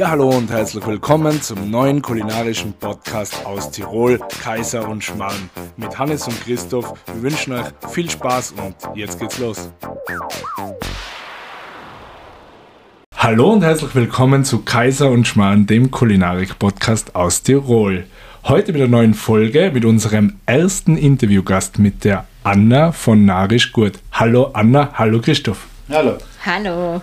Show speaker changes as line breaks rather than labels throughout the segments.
Ja, hallo und herzlich willkommen zum neuen kulinarischen Podcast aus Tirol, Kaiser und Schmarrn. Mit Hannes und Christoph. Wir wünschen euch viel Spaß und jetzt geht's los. Hallo und herzlich willkommen zu Kaiser und Schmarrn, dem Kulinarik-Podcast aus Tirol. Heute mit einer neuen Folge mit unserem ersten Interviewgast mit der Anna von Narisch Gut. Hallo Anna, hallo Christoph.
Hallo.
Hallo.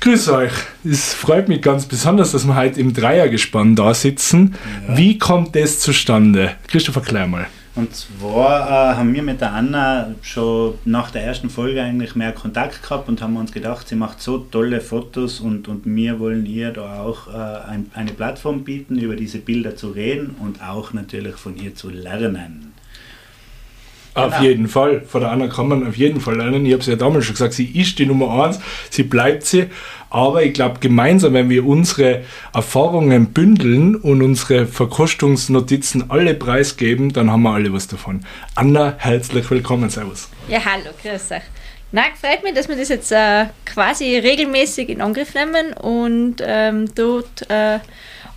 Grüß euch. Es freut mich ganz besonders, dass wir heute im Dreiergespann da sitzen. Ja. Wie kommt das zustande? Christoph, erklär mal.
Und zwar äh, haben wir mit der Anna schon nach der ersten Folge eigentlich mehr Kontakt gehabt und haben uns gedacht, sie macht so tolle Fotos und, und wir wollen ihr da auch äh, ein, eine Plattform bieten, über diese Bilder zu reden und auch natürlich von ihr zu lernen.
Auf genau. jeden Fall. Von der Anna kann man auf jeden Fall lernen. Ich habe es ja damals schon gesagt, sie ist die Nummer eins, sie bleibt sie. Aber ich glaube, gemeinsam, wenn wir unsere Erfahrungen bündeln und unsere Verkostungsnotizen alle preisgeben, dann haben wir alle was davon. Anna, herzlich willkommen. Servus.
Ja, hallo, grüß euch. Na, freut mich, dass wir das jetzt äh, quasi regelmäßig in Angriff nehmen und ähm, dort äh,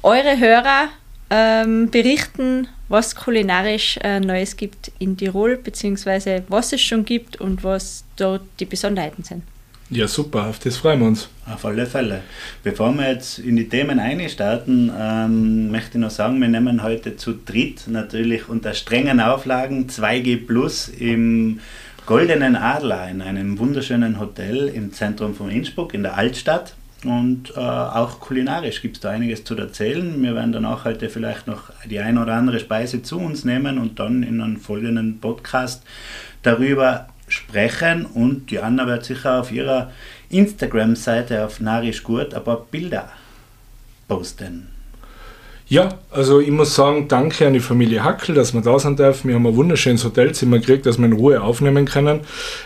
eure Hörer ähm, berichten, was kulinarisch äh, Neues gibt in Tirol, beziehungsweise was es schon gibt und was dort die Besonderheiten sind.
Ja, super, auf das freuen wir uns.
Auf alle Fälle. Bevor wir jetzt in die Themen einstarten, ähm, möchte ich noch sagen, wir nehmen heute zu dritt natürlich unter strengen Auflagen 2G Plus im Goldenen Adler in einem wunderschönen Hotel im Zentrum von Innsbruck in der Altstadt. Und äh, auch kulinarisch gibt es da einiges zu erzählen. Wir werden danach heute vielleicht noch die ein oder andere Speise zu uns nehmen und dann in einem folgenden Podcast darüber sprechen. Und die Anna wird sicher auf ihrer Instagram-Seite auf Narisch Gut ein paar Bilder posten.
Ja, also ich muss sagen, danke an die Familie Hackel, dass wir da sein dürfen. Wir haben ein wunderschönes Hotelzimmer gekriegt, dass wir in Ruhe aufnehmen können.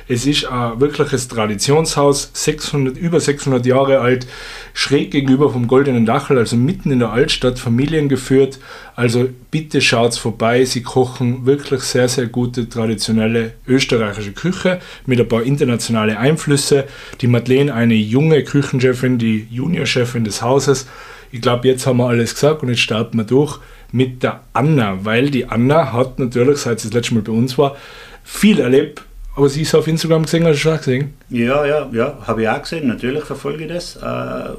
Es ist ein wirkliches Traditionshaus, 600, über 600 Jahre alt, schräg gegenüber vom Goldenen Dachel, also mitten in der Altstadt, familiengeführt. Also bitte schaut vorbei, sie kochen wirklich sehr, sehr gute traditionelle österreichische Küche mit ein paar internationale Einflüsse. Die Madeleine, eine junge Küchenchefin, die Juniorchefin des Hauses, ich glaube, jetzt haben wir alles gesagt und jetzt starten wir durch mit der Anna, weil die Anna hat natürlich, seit sie das letzte Mal bei uns war, viel erlebt. Aber sie ist auf Instagram gesehen, hast du schon gesehen?
Ja, ja, ja, habe ich auch gesehen. Natürlich verfolge ich das. Äh,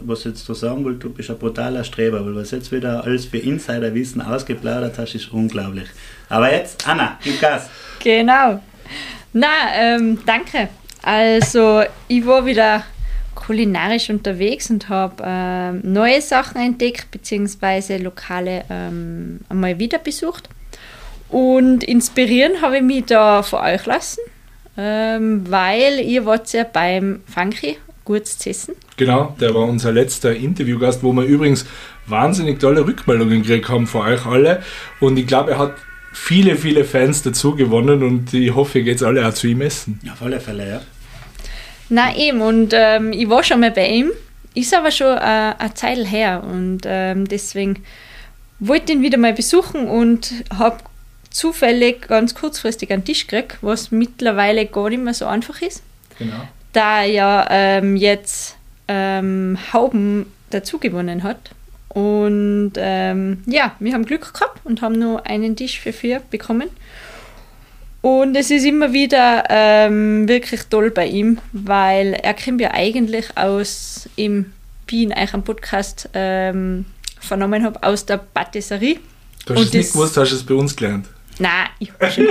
was jetzt du sagen wollte, du bist ein brutaler Streber, weil was jetzt wieder alles für Insiderwissen ausgeplaudert hast, ist unglaublich. Aber jetzt, Anna, gib Gas.
Genau. Na, ähm, danke. Also, ich war wieder kulinarisch unterwegs und habe äh, neue Sachen entdeckt, beziehungsweise Lokale ähm, einmal wieder besucht. Und inspirieren habe ich mich da von euch lassen, ähm, weil ihr wart ja beim Funky gut zu essen.
Genau, der war unser letzter Interviewgast, wo wir übrigens wahnsinnig tolle Rückmeldungen gekriegt haben von euch alle. Und ich glaube, er hat viele, viele Fans dazu gewonnen und ich hoffe, ihr geht alle auch zu ihm essen.
Auf alle Fälle, ja.
Nein, eben. Und ähm, ich war schon mal bei ihm. Ist aber schon äh, eine Zeit her. Und ähm, deswegen wollte ich ihn wieder mal besuchen und habe zufällig ganz kurzfristig einen Tisch gekriegt, was mittlerweile gar nicht mehr so einfach ist. Genau. Da er ja ähm, jetzt ähm, Hauben dazu gewonnen hat. Und ähm, ja, wir haben Glück gehabt und haben nur einen Tisch für vier bekommen. Und es ist immer wieder ähm, wirklich toll bei ihm, weil er kommt ja eigentlich aus, im, wie in eurem Podcast ähm, vernommen habe, aus der Patisserie.
Du hast es nicht gewusst, hast du es bei uns gelernt?
Nein, ich habe schon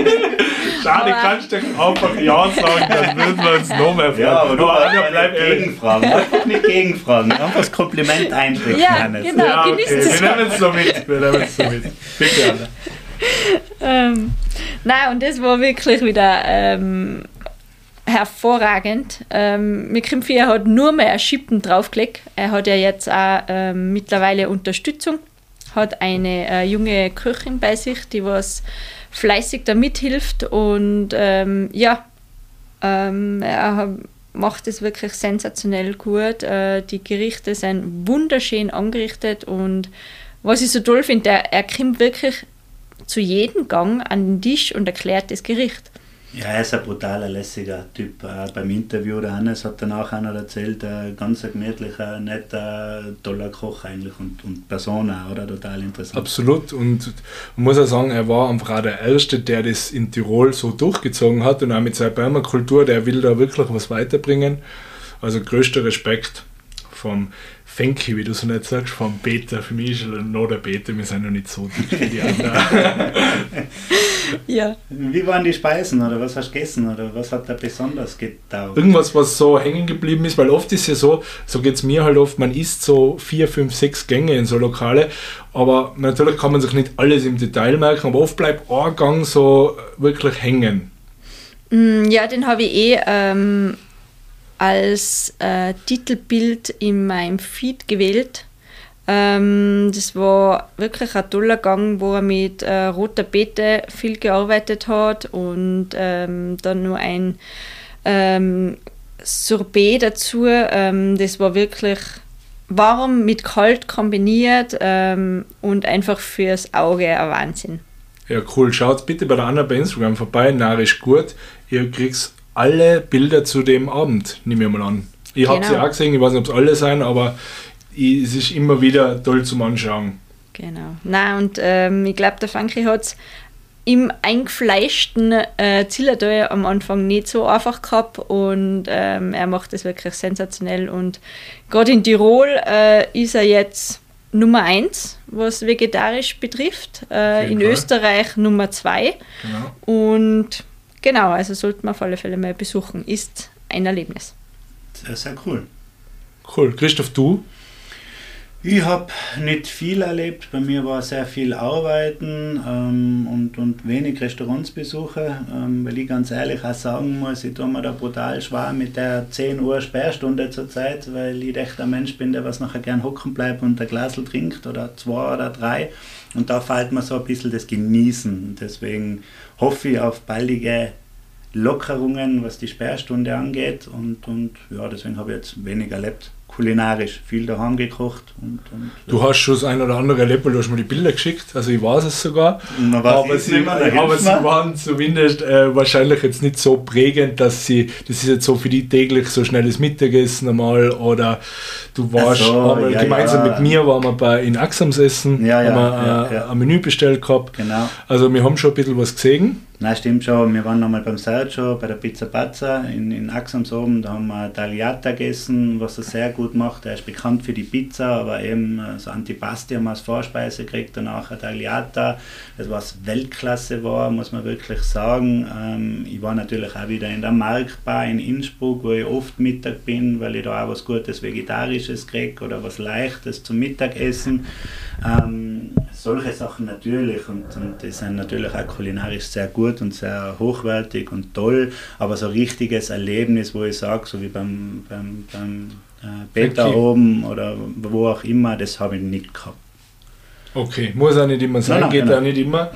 Schade, kannst du einfach Ja sagen, dann würden wir uns noch mehr fragen.
Ja, aber du aber Anja, bleib gegenfragen. Einfach nicht gegenfragen. Einfach das Kompliment einstecken.
Ja, genau. Ja, okay.
Wir nehmen es so mit. Wir nehmen es so mit. Bitte, Anna.
Ähm, nein, und das war wirklich wieder ähm, hervorragend. Ähm, Mikrimfi hat nur mehr Schippen draufgelegt. Er hat ja jetzt auch ähm, mittlerweile Unterstützung, hat eine äh, junge Köchin bei sich, die was fleißig da mithilft und ähm, ja, ähm, er macht es wirklich sensationell gut. Äh, die Gerichte sind wunderschön angerichtet und was ich so toll finde, er, er kommt wirklich zu jedem Gang an den Tisch und erklärt das Gericht.
Ja, er ist ein brutaler, lässiger Typ. Äh, beim Interview, der Hannes hat danach auch noch erzählt, ein ganz gemütlicher, netter, toller Koch eigentlich und, und Person auch, oder? Total interessant.
Absolut. Und man muss auch sagen, er war einfach auch der Erste, der das in Tirol so durchgezogen hat und auch mit seiner Permakultur, der will da wirklich was weiterbringen. Also größter Respekt vom Fenki, wie du so nicht sagst, vom Beta. Für mich ist er noch der Beta, wir sind noch nicht so dick wie die anderen.
ja. Wie waren die Speisen oder was hast du gegessen oder was hat da besonders getaugt?
Irgendwas, was so hängen geblieben ist, weil oft ist ja so, so geht es mir halt oft, man isst so vier, fünf, sechs Gänge in so Lokale, aber natürlich kann man sich nicht alles im Detail merken, aber oft bleibt ein Gang so wirklich hängen.
Mm, ja, den habe ich eh ähm, als äh, Titelbild in meinem Feed gewählt. Ähm, das war wirklich ein toller Gang, wo er mit äh, roter Beete viel gearbeitet hat und ähm, dann nur ein ähm, Sorbet dazu. Ähm, das war wirklich warm mit kalt kombiniert ähm, und einfach fürs Auge ein Wahnsinn.
Ja, cool. Schaut bitte bei der Anna bei Instagram vorbei, narisch gut. Ihr kriegt alle Bilder zu dem Abend, nehme ich mal an. Ich genau. habe sie auch gesehen, ich weiß nicht, ob es alle sein, aber ich, es ist immer wieder toll zum Anschauen.
Genau. Na und ähm, ich glaube, der Funky hat es im eingefleischten äh, Zillertal am Anfang nicht so einfach gehabt und ähm, er macht das wirklich sensationell und gerade in Tirol äh, ist er jetzt Nummer 1, was vegetarisch betrifft, äh, in Fall. Österreich Nummer 2 genau. und Genau, also sollte man auf alle Fälle mal besuchen. Ist ein Erlebnis.
Sehr, sehr cool.
Cool. Christoph, du?
Ich habe nicht viel erlebt. Bei mir war sehr viel Arbeiten ähm, und, und wenig Restaurantsbesuche, ähm, weil ich ganz ehrlich auch sagen muss, ich tue mir da brutal schwer mit der 10 Uhr Sperrstunde zurzeit, weil ich echt ein Mensch bin, der was nachher gern hocken bleibt und ein Glas trinkt oder zwei oder drei. Und da fällt mir so ein bisschen das Genießen. Deswegen hoffe ich auf baldige Lockerungen, was die Sperrstunde angeht. Und, und ja, deswegen habe ich jetzt wenig erlebt kulinarisch viel daheim gekocht. Und, und
du hast schon das ein oder andere erlebt, weil du hast mir die Bilder geschickt, also ich weiß es sogar. Aber sie, aber sie, waren zumindest äh, wahrscheinlich jetzt nicht so prägend, dass sie, das ist jetzt so für die täglich so schnelles Mittagessen einmal oder du warst so, ja, gemeinsam ja. mit mir, waren wir bei, in Axams essen,
ja,
haben wir äh, ein Menü bestellt gehabt.
Genau.
Also wir haben schon ein bisschen was gesehen.
Nein, stimmt schon. Wir waren nochmal beim Sergio, bei der Pizza Pazza in, in Axams oben. Da haben wir Tagliata gegessen, was er sehr gut macht. Er ist bekannt für die Pizza, aber eben so Antipasti haben wir als Vorspeise gekriegt, danach ein Tagliata. Das was Weltklasse war, muss man wirklich sagen. Ähm, ich war natürlich auch wieder in der Marktbar in Innsbruck, wo ich oft Mittag bin, weil ich da auch was Gutes Vegetarisches kriege oder was Leichtes zum Mittagessen. Ähm, solche Sachen natürlich und, und die sind natürlich auch kulinarisch sehr gut und sehr hochwertig und toll, aber so ein richtiges Erlebnis, wo ich sage, so wie beim, beim, beim äh, Peter okay. oben oder wo auch immer, das habe ich nicht gehabt.
Okay, muss auch nicht immer sein, nein, nein, geht nein, auch nicht immer.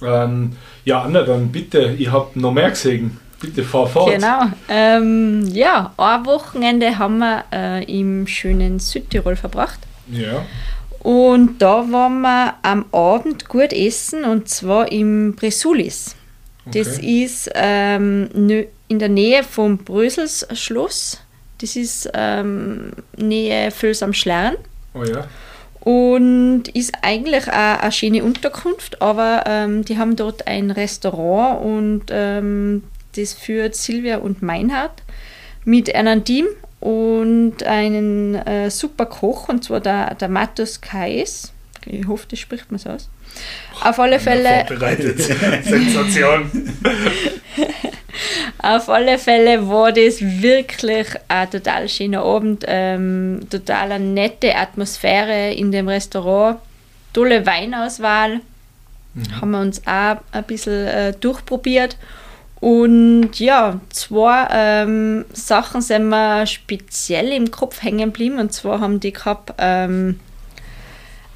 Ähm, ja, Anna, dann bitte, ich habe noch mehr gesehen. Bitte fahr fort.
Genau. Ähm, ja, ein Wochenende haben wir äh, im schönen Südtirol verbracht.
Ja.
Und da waren wir am Abend gut essen und zwar im Bresulis. Okay. Das ist ähm, in der Nähe vom Brösels Schloss. Das ist ähm, Nähe Völs am Schlern.
Oh ja.
Und ist eigentlich auch eine schöne Unterkunft, aber ähm, die haben dort ein Restaurant und ähm, das führt Silvia und Meinhard mit einem Team und einen äh, super Koch, und zwar der, der Matus Kais. Ich hoffe, das spricht man so aus. Auf alle Fälle.
Vorbereitet. Sensation.
Auf alle Fälle war das wirklich ein total schöner Abend. Ähm, total eine nette Atmosphäre in dem Restaurant. Tolle Weinauswahl. Mhm. Haben wir uns auch ein bisschen äh, durchprobiert. Und ja, zwei ähm, Sachen sind mir speziell im Kopf hängen geblieben. Und zwar haben die gehabt ähm,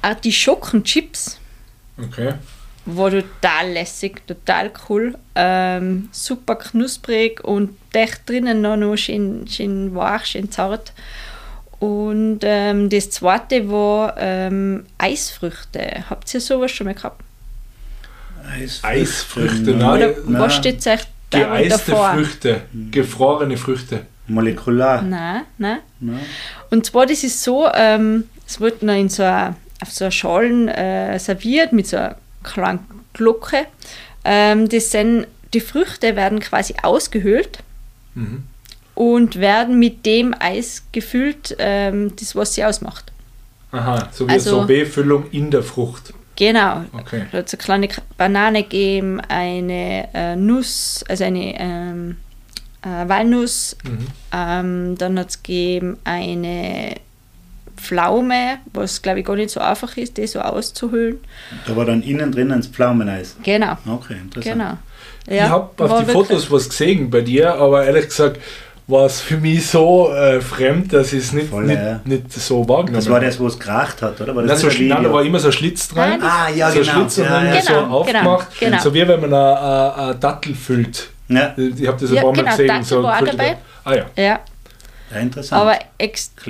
Artischockenchips.
Okay.
War total lässig, total cool. Ähm, super knusprig und echt drinnen noch, noch schön, schön weich, schön zart. Und ähm, das zweite war ähm, Eisfrüchte. Habt ihr sowas schon mal gehabt?
Eisfrüchte, Eisfrüchte nein.
Oder was steht euch
Geeiste
davor.
Früchte, gefrorene Früchte.
Molekular.
Nein, nein.
Ne?
Und zwar, das ist so, ähm, es wird noch in so a, auf so einer Schalen äh, serviert mit so einer kleinen Glocke. Ähm, das sind, die Früchte werden quasi ausgehöhlt
Mhm.
und werden mit dem Eis gefüllt, ähm, das was sie ausmacht.
Aha, so wie
Also-
eine Sorbetfüllung in der Frucht.
Genau.
Okay.
Da hat es eine kleine Banane geben, eine äh, Nuss, also eine ähm, äh, Walnuss,
Mhm.
ähm, dann hat es gegeben eine Pflaume, was glaube ich gar nicht so einfach ist, die so auszuhöhlen.
Da war dann innen drin das Pflaumeneis.
Genau,
Okay, interessant.
genau.
ich habe auf die Fotos was gesehen bei dir, aber ehrlich gesagt war es für mich so äh, fremd, dass ich es nicht,
Voll,
nicht,
ja.
nicht so wahrgenommen
Das war das, wo es geracht hat, oder? War
Nein,
das
so,
nicht ein
nein, da war immer so ein Schlitz dran.
Nein,
Ah, ja,
so ein
genau.
Schlitz und
Ja,
dann
ja.
so
Genau,
aufgemacht.
genau.
So wie wenn man eine, Dattel füllt.
Ja,
Ich habe das ein
Ja,
paar Mal
genau,
gesehen.
Dattel
so
war auch dabei.
Ah ja.
Ja,
interessant.
aber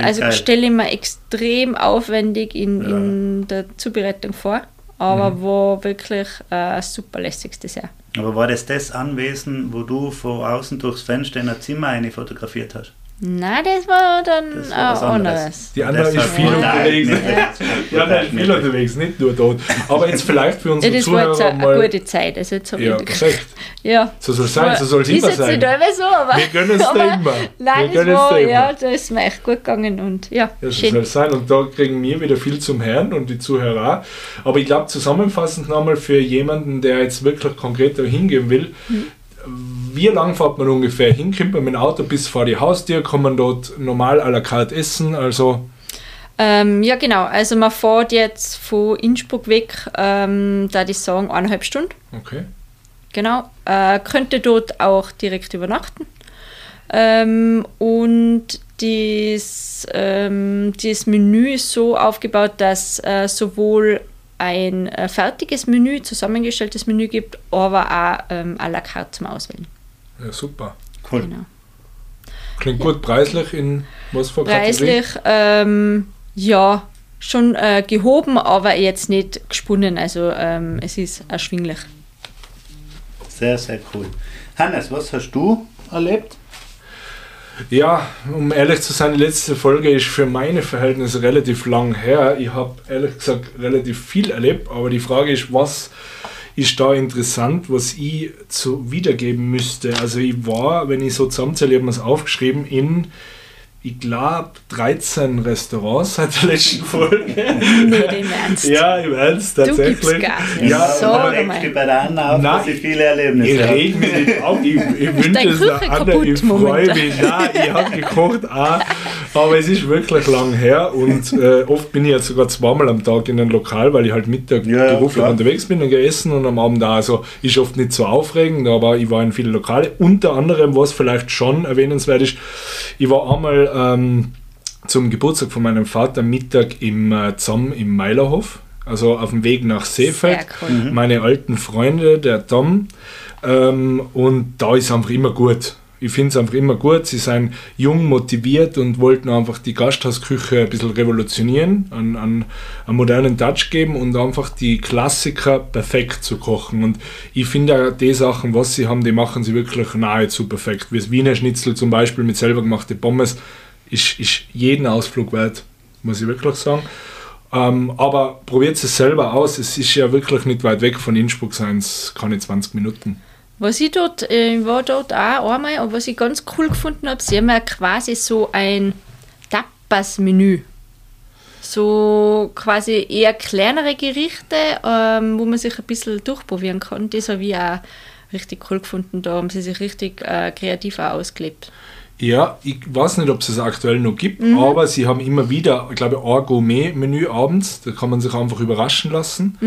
also stelle ich mir extrem aufwendig in,
Ja.
in der Zubereitung vor, aber
Mhm.
war wirklich äh, ein super lässiges Dessert.
Aber war das das Anwesen, wo du von außen durchs Fenster in ein Zimmer eine fotografiert hast?
Nein, das war dann
Das war was
äh,
anderes.
anderes.
Die andere ist viel unterwegs.
nicht-
Die andere ist viel unterwegs, nicht nur dort. Aber jetzt vielleicht für
Ja,
unsere
das war jetzt
Zuhörer
eine,
mal.
eine gute Zeit. Also jetzt
Ja,
ich,
perfekt.
ja.
So soll es sein, so soll es
ist
immer
jetzt
sein.
nicht immer so, aber.
Wir gönnen es dir immer.
Nein,
Wir
das
gönnen es
war, ja, da ist mir echt gut gegangen und ja,
Ja, so soll es sein. Und da kriegen wir wieder viel zum Hören und die Zuhörer auch. Aber ich glaube, zusammenfassend nochmal für jemanden, der jetzt wirklich konkret da hingehen will,
Mhm.
Wie lang fährt man ungefähr hin? Kommt man mit dem Auto bis vor die Haustür? Kann man dort normal à la carte essen? Also,
Ähm, ja, genau. Also, man fährt jetzt von Innsbruck weg, ähm, da ich sagen, eineinhalb Stunden.
okay.
Genau. Äh, könnte dort auch direkt übernachten. Ähm, und das, ähm, das Menü ist so aufgebaut, dass äh, sowohl ein äh, fertiges Menü, zusammengestelltes Menü gibt, aber auch ähm, à la carte zum Auswählen.
Ja, super.
Cool.
Genau.
Klingt gut preislich in was für?
Preislich, ähm, ja, schon äh, gehoben, aber jetzt nicht gesponnen. Also ähm, es ist erschwinglich.
Sehr, sehr cool. Hannes, was hast du erlebt?
Ja, um ehrlich zu sein, die letzte Folge ist für meine Verhältnisse relativ lang her. Ich habe ehrlich gesagt relativ viel erlebt, aber die Frage ist, was ist da interessant, was ich zu wiedergeben müsste? Also ich war, wenn ich so zusammenzähle, ich habe mir es aufgeschrieben, in, ich glaube, 13 Restaurants seit der letzten Folge.
Nicht im Ernst.
ja, im Ernst,
Du
tatsächlich.
gibst Gas.
Ja,
So,
aber
du bei der Anna auf,
Nein,
dass sie viele Erlebnisse
Ich
hat.
reg mich nicht auf, ich, ich wünsche es der
kaputt
ich freue mich. Nein, ich habe gekocht auch, aber es ist wirklich lang her und äh, oft bin ich jetzt sogar zweimal am Tag in ein Lokal, weil ich halt Mittag
Ja,
beruflich unterwegs bin und gegessen und am Abend auch. Also ist oft nicht so aufregend, aber ich war in viele Lokale. Unter anderem, was vielleicht schon erwähnenswert ist, ich war einmal ähm, zum Geburtstag von meinem Vater Mittag im äh, Zamm im Meilerhof. Also auf dem Weg nach Seefeld
cool.
meine alten Freunde, der Tom. Ähm, und da ist einfach immer gut. Ich finde es einfach immer gut. Sie sind jung, motiviert und wollten einfach die Gasthausküche ein bisschen revolutionieren, einen, einen, einen modernen Touch geben und einfach die Klassiker perfekt zu kochen. Und ich finde auch die Sachen, was sie haben, die machen sie wirklich nahezu perfekt. Wie das Wiener Schnitzel zum Beispiel mit selber gemachte Pommes, ist, ist jeden Ausflug wert, muss ich wirklich sagen. Ähm, aber probiert es selber aus. Es ist ja wirklich nicht weit weg von Innsbruck, seien es keine 20 Minuten.
Was ich dort, äh, ich war dort auch einmal, und was ich ganz cool gefunden habe, sie haben ja quasi so ein Tapas-Menü. So quasi eher kleinere Gerichte, ähm, wo man sich ein bisschen durchprobieren kann. Das habe ich auch richtig cool gefunden. Da haben sie sich richtig äh, kreativ auch ausgelebt.
Ja, ich weiß nicht, ob es es aktuell noch gibt, aber sie haben immer wieder, ich glaube, ein Gourmet-Menü abends, da kann man sich einfach überraschen lassen.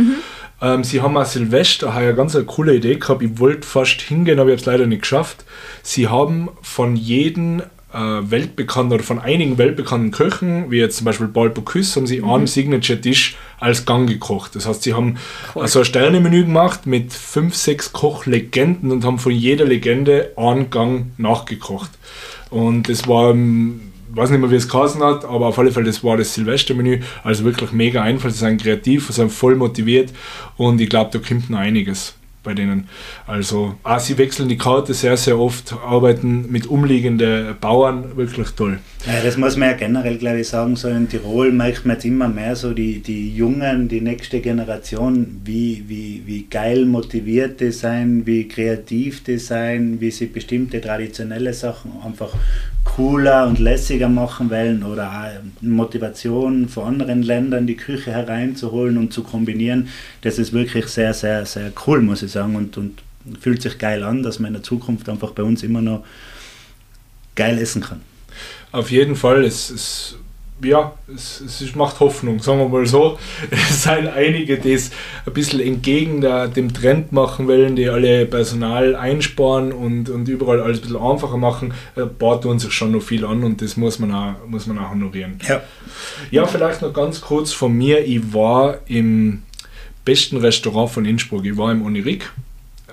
Ähm, sie haben auch Silvester heuer ganz eine coole Idee gehabt, ich wollte fast hingehen, aber ich habe es leider nicht geschafft. Sie haben von jedem äh, weltbekannten oder von einigen weltbekannten Köchen, wie jetzt zum Beispiel Paul Bocuse, haben sie einen Signature-Tisch als Gang gekocht. Das heißt, sie haben also ein Sternemenü gemacht mit fünf, sechs Kochlegenden und haben von jeder Legende einen Gang nachgekocht. Und das war, ähm, ich weiß nicht mehr, wie es geheißen hat, aber auf alle Fälle, das war das Silvestermenü. Also wirklich mega einfach. Sie sind kreativ, sie sind voll motiviert und ich glaube, da kommt noch einiges. Bei denen. Also, ah, sie wechseln die Karte sehr, sehr oft, arbeiten mit umliegenden Bauern, wirklich toll.
Ja, das muss man ja generell, glaube ich, sagen. So in Tirol merkt man jetzt immer mehr so die, die Jungen, die nächste Generation, wie, wie, wie geil motiviert die sein, wie kreativ die sein, wie sie bestimmte traditionelle Sachen einfach cooler und lässiger machen wollen oder Motivation von anderen Ländern die Küche hereinzuholen und zu kombinieren. Das ist wirklich sehr, sehr, sehr cool, muss ich sagen. Und, und fühlt sich geil an, dass man in der Zukunft einfach bei uns immer noch geil essen kann.
Auf jeden Fall, es, es ja, es, es macht Hoffnung, sagen wir mal so. Es sind einige, die es ein bisschen entgegen der, dem Trend machen wollen, die alle Personal einsparen und, und überall alles ein bisschen einfacher machen. Ein paar tun sich schon noch viel an und das muss man auch, muss man auch honorieren.
Ja.
ja, vielleicht noch ganz kurz von mir. Ich war im besten Restaurant von Innsbruck. Ich war im Onirik.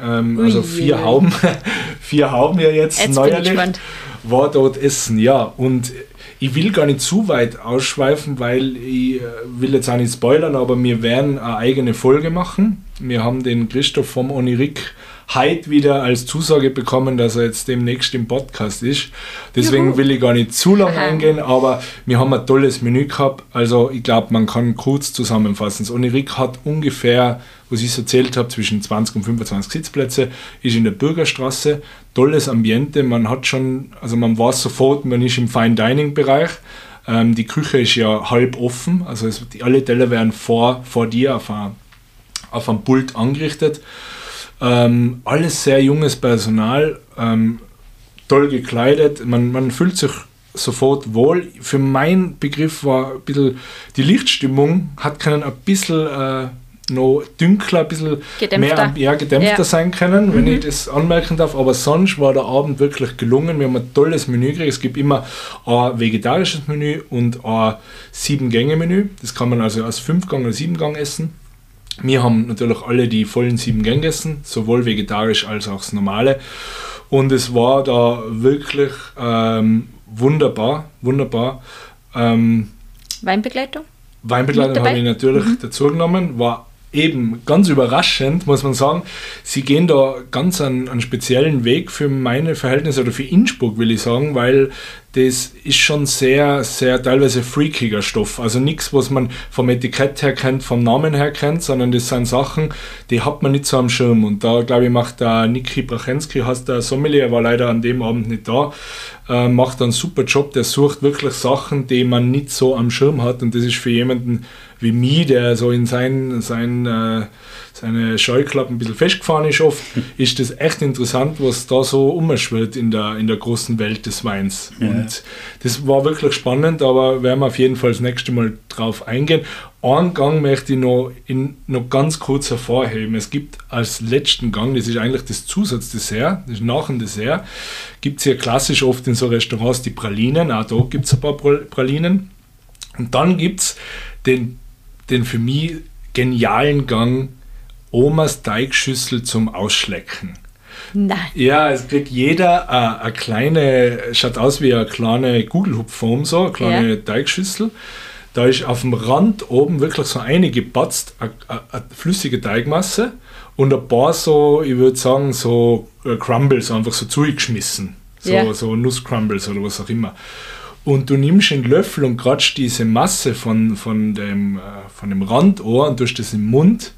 Ähm, also vier Hauben, vier Hauben ja jetzt,
Jetzt bin ich
neuerlich. War dort essen, ja. Und ich will gar nicht zu weit ausschweifen, weil ich äh, will jetzt auch nicht spoilern, aber wir werden eine eigene Folge machen. Wir haben den Christoph vom Onirik heute wieder als Zusage bekommen, dass er jetzt demnächst im Podcast ist. Deswegen
Juhu.
will ich gar nicht zu lange eingehen, aber wir haben ein tolles Menü gehabt. Also ich glaube, man kann kurz zusammenfassen. Das Onirik hat ungefähr, was ich erzählt habe, zwischen 20 und 25 Sitzplätze, ist in der Bürgerstraße. Tolles Ambiente, man hat schon, also man weiß sofort, man ist im Fine Dining Bereich. Ähm, die Küche ist ja halb offen, also es, die, alle Teller werden vor, vor dir auf einem Pult angerichtet. Ähm, alles sehr junges Personal, ähm, toll gekleidet, man, man fühlt sich sofort wohl. Für meinen Begriff war ein bisschen die Lichtstimmung, hat können ein bisschen äh, noch dünkler, ein bisschen
Gedämpfter.
mehr ja, gedämpfter
Ja.
sein können, wenn ich das anmerken darf. Aber sonst war der Abend wirklich gelungen. Wir haben ein tolles Menü gekriegt. Es gibt immer ein vegetarisches Menü und ein Sieben-Gänge-Menü. Das kann man also als Fünf-Gang- oder Sieben-Gang essen. Wir haben natürlich alle die vollen sieben Gänge gegessen, sowohl vegetarisch als auch das normale. Und es war da wirklich ähm, wunderbar, wunderbar. Ähm,
Weinbegleitung?
Weinbegleitung habe ich natürlich dazu genommen, war eben ganz überraschend, muss man sagen. Sie gehen da ganz einen, einen speziellen Weg für meine Verhältnisse oder für Innsbruck, will ich sagen, weil das ist schon sehr, sehr teilweise freakiger Stoff. Also nichts, was man vom Etikett her kennt, vom Namen her kennt, sondern das sind Sachen, die hat man nicht so am Schirm. Und da, glaube ich, macht der Niki Brachensky, heißt der Sommelier, war leider an dem Abend nicht da, äh, macht einen super Job. Der sucht wirklich Sachen, die man nicht so am Schirm hat. Und das ist für jemanden wie mich, der so in sein, sein, äh, seine Scheuklappen ein bisschen festgefahren ist oft, ist das echt interessant, was da so umschwirrt in der, in der großen Welt des Weins.
Ja.
Und das war wirklich spannend, aber werden wir auf jeden Fall das nächste Mal drauf eingehen. Einen Gang möchte ich noch, in, noch ganz kurz hervorheben. Es gibt als letzten Gang, das ist eigentlich das Zusatzdessert, das ist nach dem Dessert, gibt es ja klassisch oft in so Restaurants die Pralinen, auch da gibt es ein paar Pra- Pralinen. Und dann gibt es den, den für mich genialen Gang Omas Teigschüssel zum Ausschlecken.
Nein.
Ja, es kriegt jeder äh, eine kleine, schaut aus wie eine kleine Gugelhupfform, so, eine kleine
Ja.
Teigschüssel. Da ist auf dem Rand oben wirklich so eine gepatzt, eine, eine, flüssige Teigmasse und ein paar so, ich würde sagen, so äh, Crumbles, einfach so zugeschmissen. So,
Ja.
so Nusscrumbles oder was auch immer. Und du nimmst einen Löffel und kratschst diese Masse von, von, dem, äh, von dem Randohr und tust das im Mund.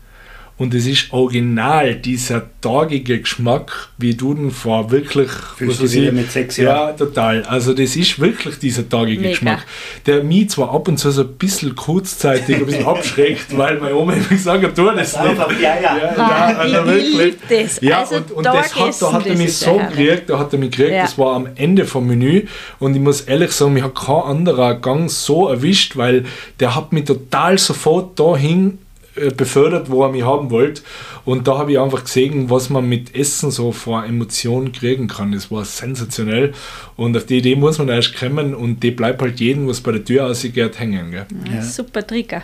Und es ist original dieser tagige Geschmack, wie du den vor wirklich.
Fühlst
was
du
weiß
wieder
ich-
mit sechs
Ja, total. Also, das ist wirklich dieser tagige
Mega.
Geschmack, der mich zwar ab und zu so ein bisschen kurzzeitig ein bisschen abschreckt, weil meine Oma immer gesagt hat, tu das nicht.
Einfach, ja, ja.
Ja,
Ah,
ja, also
ich
wirklich.
das.
Ja,
Also
und, und
da
das hat, da hat er
das
mich so
ja
gekriegt, da hat er mich gekriegt,
Ja.
das war am Ende vom Menü und ich muss ehrlich sagen, mich hat kein anderer Gang so erwischt, weil der hat mich total sofort dahin befördert, wo er mich haben wollte und da habe ich einfach gesehen, was man mit Essen so vor Emotionen kriegen kann, das war sensationell und auf die Idee muss man erst kommen und die bleibt halt jedem, was bei der Tür ausgeht, hängen. Gell?
Ja. Super Trigger.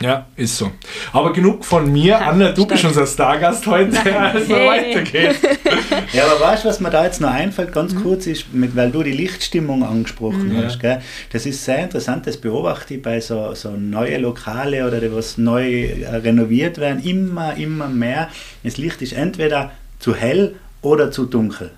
Ja, ist so. Aber genug von mir.
Ja,
Anna, du bist unser Stargast heute, also
Hey.
weiter geht's.
Ja, aber weißt du, was mir da jetzt noch einfällt, ganz kurz ist, mit, weil du die Lichtstimmung angesprochen
Mhm.
hast, gell? das ist sehr interessant, das beobachte ich bei so, so neue Lokale oder die was neu äh, renoviert werden, immer, immer mehr. Das Licht ist entweder zu hell oder zu dunkel.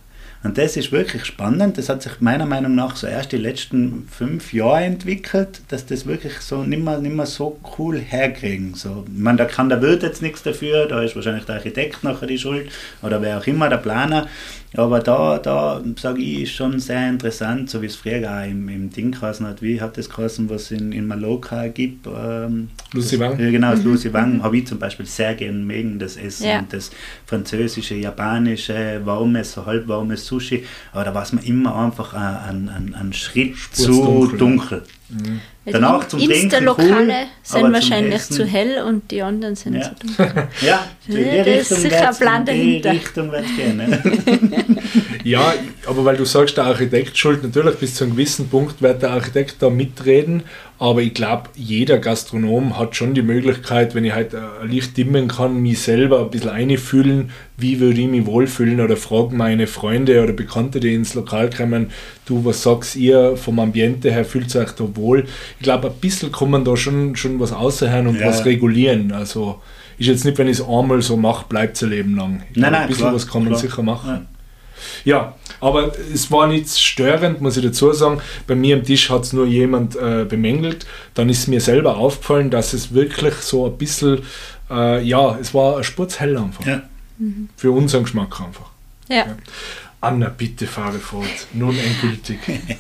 Und das ist wirklich spannend. Das hat sich meiner Meinung nach so erst die letzten fünf Jahre entwickelt, dass das wirklich so nicht mehr, nicht mehr so cool herkriegen. So, ich meine, da kann der Wirt jetzt nichts dafür, da ist wahrscheinlich der Architekt nachher die Schuld oder wer auch immer, der Planer. Aber da, da sage ich, ist schon sehr interessant, so wie es früher auch im, im Ding geheißen hat. Wie hat das geheißen, was es in, in Mallorca gibt? Ähm,
Lucy Wang.
Ja, genau, das Lucy Wang habe ich zum Beispiel sehr gern mögen, das Essen.
Ja.
Und das französische, japanische, warmes, so halb warmes Sushi. Aber da war es mir immer einfach ein, ein, ein Schritt
Spurz
zu
dunkel.
dunkel.
Weil
Danach
die
zum
Insta-Lokale
cool,
sind wahrscheinlich
Essen-
zu hell und die anderen sind
Ja.
zu dunkel.
Ja, in die
Ja, das ist
Richtung
sicher ein Plan
in die
dahinter.
Richtung gehen. Ne?
Ja, aber weil du sagst, der Architekt schuld, natürlich bis zu einem gewissen Punkt wird der Architekt da mitreden, aber ich glaube, jeder Gastronom hat schon die Möglichkeit, wenn ich halt ein Licht dimmen kann, mich selber ein bisschen einfühlen, wie würde ich mich wohlfühlen oder frage meine Freunde oder Bekannte, die ins Lokal kommen, du, was sagst ihr vom Ambiente her, fühlt ihr euch da wohl? Ich glaube, ein bisschen kann man da schon, schon was außerhören und
Ja.
was regulieren, also ist jetzt nicht, wenn ich es einmal so mache, bleibt es ein Leben lang. Ich
Nein,
glaub,
nein,
ein bisschen
klar,
was kann man
klar.
sicher machen.
Ja.
Ja, aber es war nichts störend, muss ich dazu sagen. Bei mir am Tisch hat es nur jemand äh, bemängelt. Dann ist mir selber aufgefallen, dass es wirklich so ein bisschen, äh, ja, es war ein Spurzhell einfach.
Ja.
Für unseren Geschmack einfach.
Ja.
Anna, bitte fahre fort. Nun endgültig.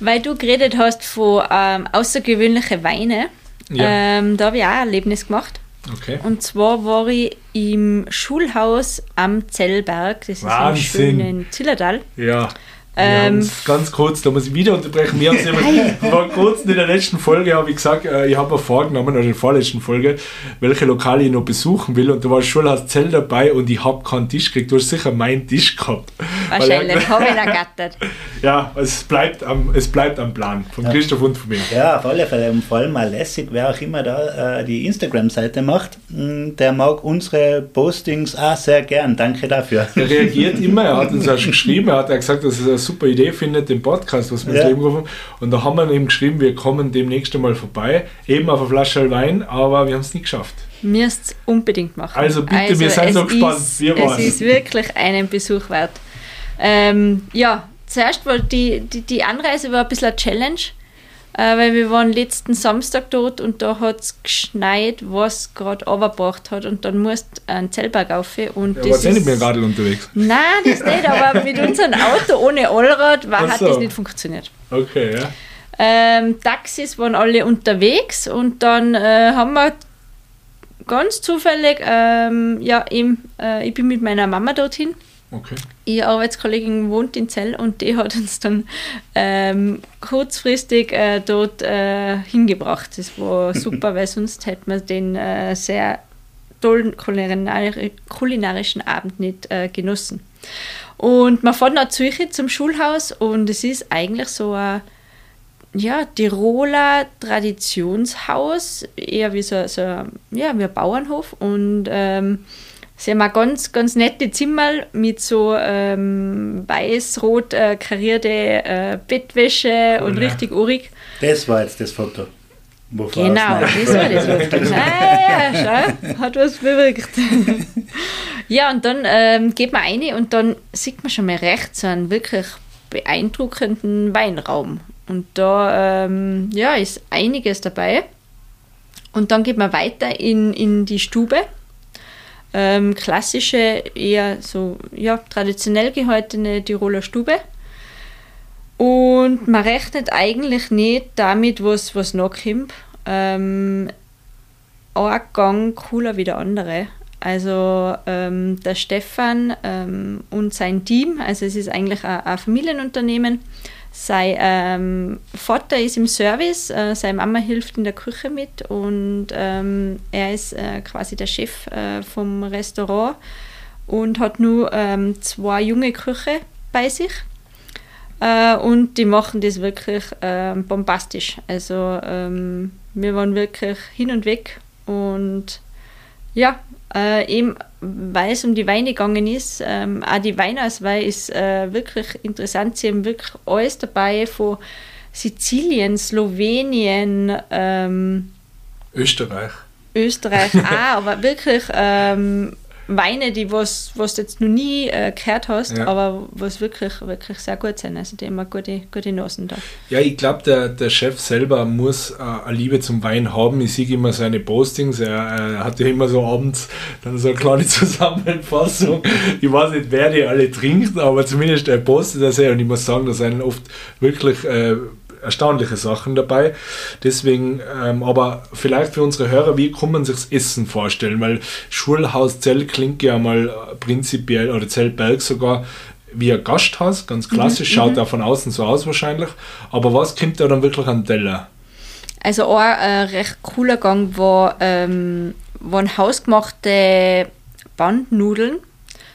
Weil du geredet hast von ähm, außergewöhnlichen Weine,
Ja.
ähm, da habe ich auch ein Erlebnis gemacht.
Okay.
Und zwar war ich im Schulhaus am Zellberg, das ist
Wahnsinn.
im schönen Zillertal.
Ja.
Ähm,
ja, ganz kurz, da muss ich wieder unterbrechen. Wir haben es immer, vor kurzem in der letzten Folge habe ich gesagt, äh, ich habe mir vorgenommen, oder in der vorletzten Folge, welche Lokale ich noch besuchen will. Und da war Schulhaus Zell dabei und ich habe keinen Tisch gekriegt. Du hast sicher meinen Tisch gehabt.
Wahrscheinlich, habe ich ergattert.
Ja, es bleibt am, es bleibt am Plan von Christoph und von mir.
Ja, auf alle Fälle. Und vor allem mal lässig, wer auch immer da äh, die Instagram-Seite macht, mh, der mag unsere Postings auch sehr gern. Danke dafür.
Er reagiert immer, er hat uns auch schon geschrieben, er hat ja gesagt, dass eine super Idee findet, den Podcast, was wir ins
Ja.
Leben gerufen haben. Und da haben wir ihm geschrieben, wir kommen demnächst einmal vorbei, eben auf eine Flasche Wein, aber wir haben es nicht geschafft.
Müsst es unbedingt machen.
Also bitte, wir sind
es
so gespannt.
Ist,
Wir
es ist wirklich einen Besuch wert. Ähm, ja, zuerst war die, die, die Anreise war ein bisschen eine Challenge, äh, weil wir waren letzten Samstag dort und da hat es geschneit, was gerade runtergebracht hat und dann musst du einen Zellberg rauf und
Ja,
das
war eh nicht
ist-
mehr Radl unterwegs.
Nein, das nicht, aber mit unserem Auto ohne Allrad war, hat
so.
das nicht funktioniert.
Okay, ja.
Ähm, Taxis waren alle unterwegs und dann äh, haben wir ganz zufällig, ähm, ja, eben, äh, ich bin mit meiner Mama dorthin.
Okay.
Ihre Arbeitskollegin wohnt in Zell und die hat uns dann ähm, kurzfristig äh, dort äh, hingebracht. Das war super, weil sonst hätten wir den äh, sehr tollen kulinari kulinarischen Abend nicht äh, genossen. Und man fährt nach Zürich zum Schulhaus und es ist eigentlich so ein ja, Tiroler Traditionshaus, eher wie so, so ja, wie ein Bauernhof und ähm, sie haben auch ganz, ganz nette Zimmer mit so ähm, weiß-rot äh, karierte äh, Bettwäsche
Cool,
und
ja.
richtig urig.
Das war jetzt das Foto. Wovon
Genau, das war das. Was ah, ja, schau, hat was bewirkt. ja, und dann ähm, geht man rein und dann sieht man schon mal rechts so einen wirklich beeindruckenden Weinraum. Und da ähm, ja, ist einiges dabei. Und dann geht man weiter in, in die Stube. Ähm, klassische, eher so ja, traditionell gehaltene Tiroler Stube. Und man rechnet eigentlich nicht damit, was, was noch kommt. Ähm, ein Gang cooler wie der andere. Also ähm, der Stefan ähm, und sein Team, also es ist eigentlich ein, ein Familienunternehmen. Sein ähm, Vater ist im Service, äh, seine Mama hilft in der Küche mit und ähm, er ist äh, quasi der Chef äh, vom Restaurant und hat nur ähm, zwei junge Köche bei sich. Äh, und die machen das wirklich ähm, bombastisch. Also ähm, wir waren wirklich hin und weg und ja, äh, eben weil es um die Weine gegangen ist, ähm, auch die Weinauswahl ist äh, wirklich interessant. Sie haben wirklich alles dabei von Sizilien, Slowenien, ähm,
Österreich.
Österreich auch, aber wirklich ähm, Weine, die was, was du jetzt noch nie äh, gehört hast,
Ja.
aber was wirklich, wirklich sehr gut sind. Also die immer gute, gute Nasen da.
Ja, ich glaube, der, der Chef selber muss äh, eine Liebe zum Wein haben. Ich sehe immer seine Postings. Er äh, hat ja immer so abends dann so eine kleine Zusammenfassung. ich weiß nicht, wer die alle trinkt, aber zumindest er postet das ja. Und ich muss sagen, da sind oft wirklich äh, erstaunliche Sachen dabei. Deswegen, ähm, aber vielleicht für unsere Hörer, wie kann man sich das Essen vorstellen? Weil Schulhaus Zell klingt ja mal äh, prinzipiell, oder Zellberg sogar, wie ein Gasthaus, ganz klassisch, schaut da von außen so aus wahrscheinlich. Aber was kommt da dann wirklich an Teller?
Also ein äh, recht cooler Gang war, ähm, waren hausgemachte Bandnudeln.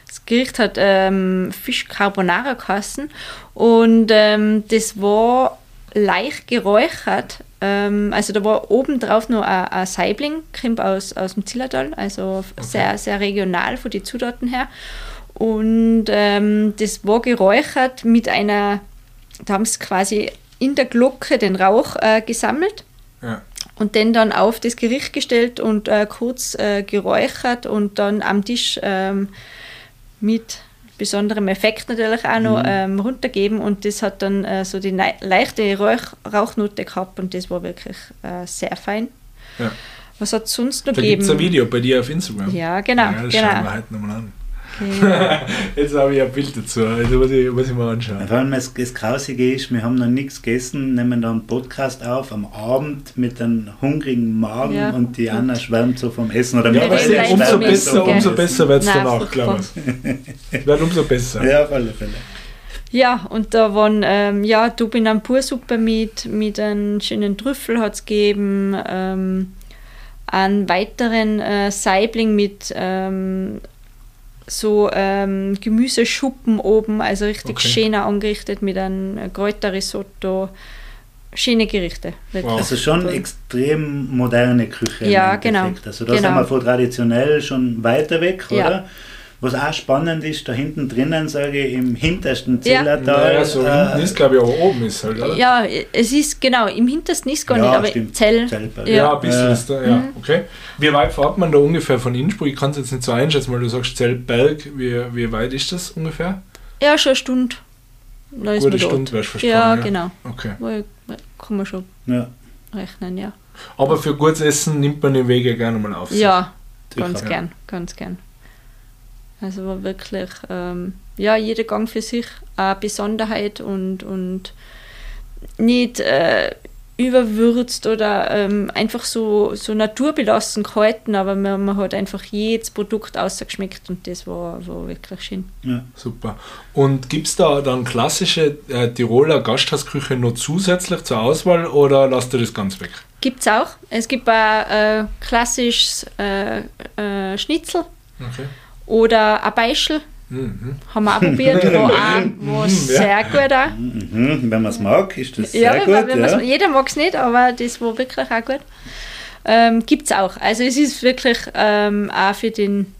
Das Gericht hat ähm, Fisch Carbonara geheißen und ähm, das war leicht geräuchert. Ähm, also da war oben drauf noch ein, ein Saibling, kommt aus, aus dem Zillertal, also sehr, sehr regional von den Zutaten her. Und ähm, das war geräuchert mit einer, da haben sie quasi in der Glocke den Rauch äh, gesammelt
Ja.
und den dann auf das Gericht gestellt und äh, kurz äh, geräuchert und dann am Tisch ähm, mit besonderem Effekt natürlich auch noch ähm, runtergeben und das hat dann äh, so die leichte Rauch Rauchnote gehabt und das war wirklich äh, sehr fein.
Ja.
Was hat es sonst noch
Da gibt
gegeben?
es ein Video bei dir auf Instagram.
Ja, genau,
Ja, das
genau.
schauen wir heute nochmal an.
Genau.
Jetzt habe ich ein Bild dazu. Also muss ich, muss ich mal anschauen.
Vor allem das, das Grausige ist, wir haben noch nichts gegessen, nehmen da einen Podcast auf am Abend mit einem hungrigen Magen
Ja.
und die Anna schwärmt so vom Essen. Oder
Ja, aber umso besser, umso besser wird es danach, glaube ich. Wird umso besser.
Ja, auf alle Fälle.
Ja, und da waren ähm, ja, Topinambursuppe mit, mit einem schönen Trüffel hat es gegeben, ähm, einen weiteren äh, Saibling mit ähm, so ähm, Gemüseschuppen oben, also richtig
Okay.
schön angerichtet mit einem Kräuterrisotto. Schöne Gerichte.
Wow.
Also schon extrem moderne Küche.
Ja, genau.
Also da
Genau.
sind wir von traditionell schon weiter weg,
Ja.
oder? Was auch spannend ist, da hinten drinnen, sage ich, im hintersten
Ja.
Zillertal.
Naja, so
äh,
hinten ist, glaube ich, aber oben ist halt, oder?
Ja, es ist genau, im hintersten ist gar
Ja,
nicht, aber
stimmt.
Zell.
Zellberg.
Ja,
Ja.
ein bisschen
Ja.
ist da, ja,
Mhm.
okay. Wie weit fährt man da ungefähr von Innsbruck? Ich kann es jetzt nicht so einschätzen, weil du sagst Zellberg. Wie, wie weit ist das ungefähr?
Ja, schon eine Stunde. Da
Gute. Stunde wärst du versprochen.
Ja, genau.
Okay.
Kann man schon
Ja,
rechnen, ja.
Aber für gutes Essen nimmt man den Weg ja gerne mal auf. sich.
Ja, ganz
Ja.
gern, ganz gern. Also war wirklich, ähm, ja, jeder Gang für sich eine Besonderheit und, und nicht äh, überwürzt oder ähm, einfach so, so naturbelassen gehalten, aber man, man hat einfach jedes Produkt ausgeschmeckt und das war, war wirklich schön.
ja.
Super. Und gibt es da dann klassische äh, Tiroler Gasthausküche noch zusätzlich zur Auswahl oder lasst ihr das ganz weg?
Gibt es auch. Es gibt auch äh, klassisches äh, äh, Schnitzel
Okay.
Oder ein Beischel.
Mhm.
Haben wir auch probiert, war auch war sehr gut auch.
Mhm. Wenn man es mag, ist das
Ja,
sehr gut. ja.
jeder mag es nicht, aber das war wirklich auch gut. Ähm, Gibt es auch. Also es ist wirklich ähm, auch für den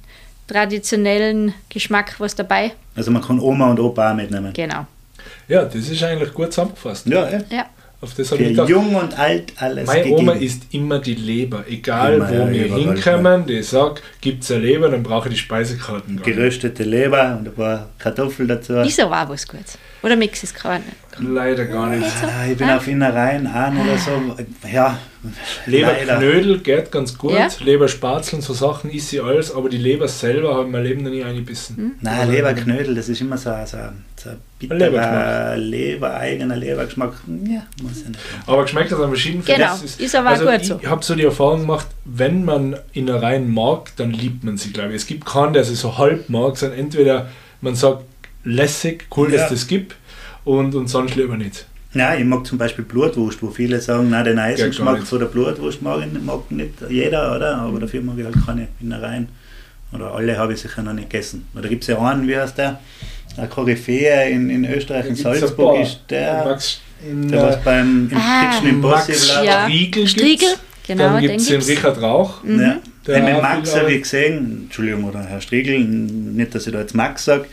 traditionellen Geschmack was dabei.
Also man kann Oma und Opa auch mitnehmen.
Genau.
Ja, das ist eigentlich gut zusammengefasst.
Ja, ja.
Ja.
Auf das habe
Für
ich gedacht.
jung und alt alles
Meine
gegeben.
Oma isst immer die Leber. Egal
Immer,
wo wir hinkommen, die sagt, gibt es eine Leber, dann brauche ich die Speisekarten.
Geröstete Leber und ein paar Kartoffeln dazu.
Ist aber auch was Gutes. Oder mix es gerade nicht.
Leider gar nicht.
Ah, ich bin auf Innereien an oder so. Ja.
Leberknödel geht ganz gut,
Ja.
Leberspatzeln, so Sachen ist sie alles, aber die Leber selber habe ich mein Leben noch nie eingebissen.
Nein, Leberknödel, das ist immer so, so, so ein bitterer
Lebergeschmack.
Leber, eigener Lebergeschmack. Ja, muss ja nicht.
Aber geschmeckt hat an verschiedenen
Genau,
Das
ist aber
also
gut
ich
so.
habe so die Erfahrung gemacht, wenn man Innereien mag, dann liebt man sie, glaube ich. Es gibt keinen, der sie so halb mag, sondern entweder man sagt, lässig, cool,
Ja.
dass das gibt und, und sonst lieber nicht.
Ja, ich mag zum Beispiel Blutwurst, wo viele sagen, nein, den Eisengeschmack von der Blutwurst mag, ich, mag nicht jeder, oder? Aber dafür mag ich halt keine Innereien. Oder alle habe ich sicher noch nicht gegessen. Oder gibt es ja einen, wie heißt der? Ein Koryphäe in, in Österreich, in Salzburg ist der,
Max, in,
der was
äh,
beim im
Ah,
Kitchen
Max
Impossible.
Ja.
Striegel,
Striegel?
gibt's.
Genau,
Dann gibt es den
gibt's.
Richard Rauch.
Mhm.
Ja.
Der
Den Max habe ich gesehen, Entschuldigung, oder Herr Striegel, nicht, dass ich da jetzt Max sage,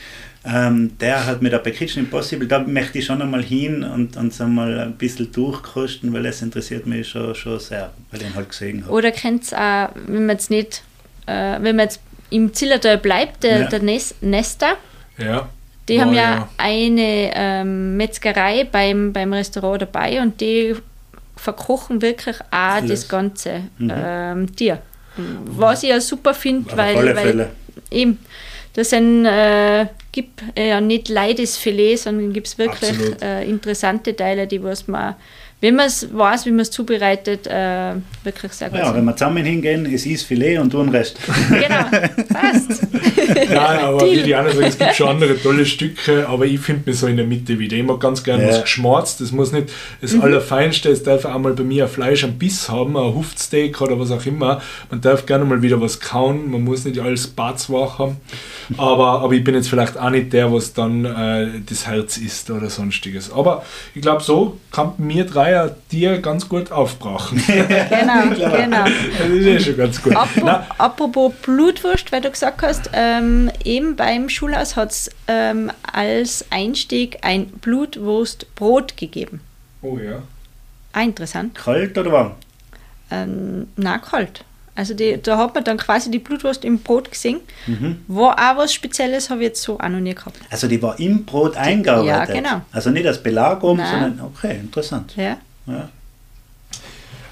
ähm, der hat mit der bei Kitchen Impossible, da möchte ich schon einmal hin und uns einmal ein bisschen durchkosten, weil es interessiert mich schon, schon sehr, weil ich ihn halt gesehen habe.
Oder kennt es auch, wenn man jetzt nicht, äh, wenn man jetzt im Zillertal bleibt, der,
Ja.
der Nes Nester,
Ja.
die
Oh,
haben ja,
ja.
eine ähm, Metzgerei beim, beim Restaurant dabei und die verkochen wirklich auch
Alles.
das ganze
Mhm.
ähm, Tier. Was ich ja super finde, weil,
alle
weil
Fälle.
eben, das sind, äh, gibt äh, ja nicht leides Filet, sondern gibt es wirklich äh, interessante Teile, die was man, wenn man es weiß, wie man es zubereitet, äh, wirklich sehr gut
Ja, wenn
sind.
wir zusammen hingehen, es ist Filet und du den Rest.
Genau, passt.
Nein, aber
Deal.
wie die anderen sagen, es gibt schon andere tolle Stücke, aber ich finde mich so in der Mitte wieder. Ich mag ganz gerne
Ja.
was geschmorzt. Das muss nicht das
Mhm.
Allerfeinste, es darf auch mal bei mir ein Fleisch am Biss haben, ein Huftsteak oder was auch immer. Man darf gerne mal wieder was kauen, man muss nicht alles batzwach haben. Aber, aber ich bin jetzt vielleicht auch nicht der, was dann äh, das Herz ist oder sonstiges. Aber ich glaube, so kann mir Dreier dir ganz gut aufbrachen.
Genau, genau.
das ist eh schon ganz gut.
Apro
Nein,
apropos Blutwurst, weil du gesagt hast, ähm, eben beim Schulhaus hat es ähm, als Einstieg ein Blutwurstbrot gegeben.
oh ja.
Ah, interessant.
Kalt oder warm?
Ähm, na, kalt. Also die, da hat man dann quasi die Blutwurst im Brot gesehen.
Mhm.
War auch was Spezielles, habe ich jetzt so auch noch nie gehabt.
Also die war im Brot eingearbeitet.
Ja, genau.
Also nicht als Belag oben, sondern okay, interessant.
Ja.
Ja.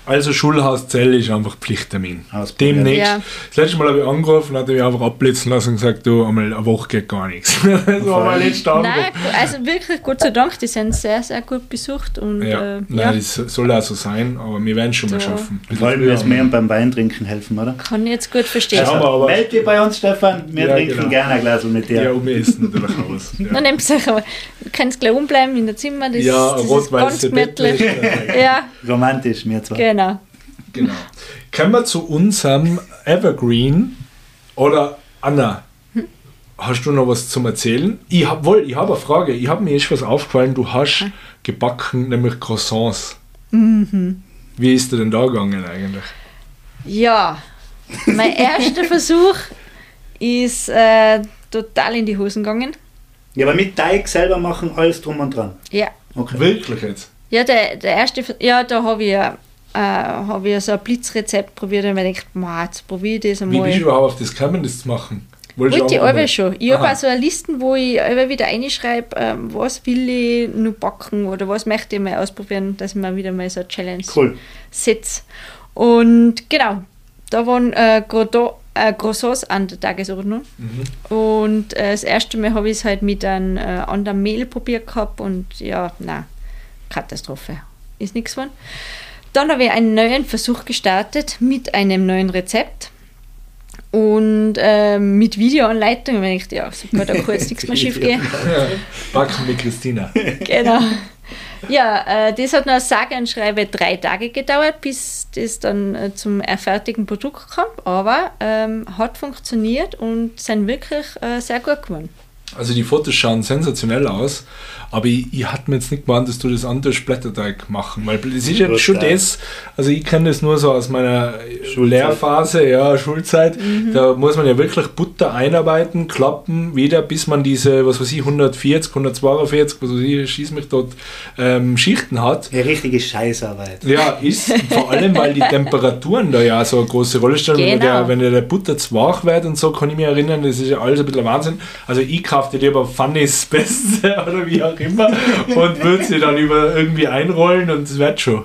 Also Schulhauszelle ist einfach Pflichttermin.
Ausprobieren.
Demnächst.
Ja.
Das letzte Mal habe ich angerufen, hat er mich einfach abblitzen lassen und gesagt, du, einmal eine Woche geht gar nichts. das war mein letzter
Nein, also wirklich Gott sei Dank, die sind sehr, sehr gut besucht. Und,
Ja,
äh,
nein,
ja,
das soll auch so sein, aber wir werden es schon mal
So.
schaffen.
Vor allem, wir mehr beim Weintrinken helfen, oder?
kann ich jetzt gut verstehen.
Ja, aber- aber-
meld dich bei uns, Stefan. Wir
Ja,
trinken
genau.
gerne ein Glas mit dir.
Ja, um essen natürlich aus.
Dann
Ja,
nehmt euch aber, du kannst gleich umbleiben in der Zimmer, das,
ja
das ist
rot-weiße
ganz gemütlich. Ja,
Romantisch, mir zwar.
genau.
Genau. Kommen wir zu unserem Evergreen. Oder Anna, hast du noch was zum Erzählen? Ich habe wohl, ich habe eine Frage. Ich habe mir erst was aufgefallen. Du hast gebacken, nämlich Croissants. Wie ist dir denn da gegangen eigentlich?
Ja, mein erster Versuch ist äh, total in die Hosen gegangen.
Ja, aber mit Teig selber machen, alles drum und dran.
Ja,
Okay.
Wirklich jetzt?
ja der, der erste, ja, da habe ich, äh, hab ich so ein Blitzrezept probiert und mir gedacht, "Ma, jetzt probiere ich das
Wie bist du
einmal.
überhaupt auf das gekommen, das zu machen?
Wollte ich alle schon. Ich habe auch so eine Listen, wo ich immer wieder reinschreibe, ähm, was will ich noch backen oder was möchte ich mal ausprobieren, dass ich mir wieder mal so eine Challenge
Cool.
setze. Und genau, da waren äh, Crodo- äh, Croissants an der Tagesordnung.
Mhm.
Und äh, das erste Mal habe ich es halt mit einem äh, anderen Mehl probiert gehabt und ja, na Katastrophe. Ist nichts geworden. Dann habe ich einen neuen Versuch gestartet mit einem neuen Rezept und ähm, mit Videoanleitung. Und ich dachte, ja, super, da kann jetzt nichts mehr schief gehen.
Ja, backen mit Christina.
Genau. Ja, äh, das hat noch sage und schreibe drei Tage gedauert, bis das dann äh, zum äh, fertigen Produkt kam. Aber ähm, hat funktioniert und sind wirklich äh, sehr gut geworden.
Also die Fotos schauen sensationell aus, aber ich, ich hatte mir jetzt nicht gemeint, dass du das andere Blätterteig machen, weil das ist ja schon das, also ich kenne das nur so aus meiner
Schulzeit.
Lehrphase, ja, Schulzeit, da muss man ja wirklich Butter einarbeiten, klappen, wieder bis man diese, was weiß ich, 140, 142, was weiß ich, schieß mich dort, ähm, Schichten hat.
Eine richtige Scheißarbeit.
Ja, ist vor allem, weil die Temperaturen da ja so eine große Rolle spielen. Wenn,
Genau.
der, wenn der Butter zu wach wird und so, kann ich mich erinnern, das ist ja alles ein bisschen Wahnsinn. Also ich kaufe dir lieber Funny's Beste oder wie auch immer und würde sie dann über irgendwie einrollen und es wird schon.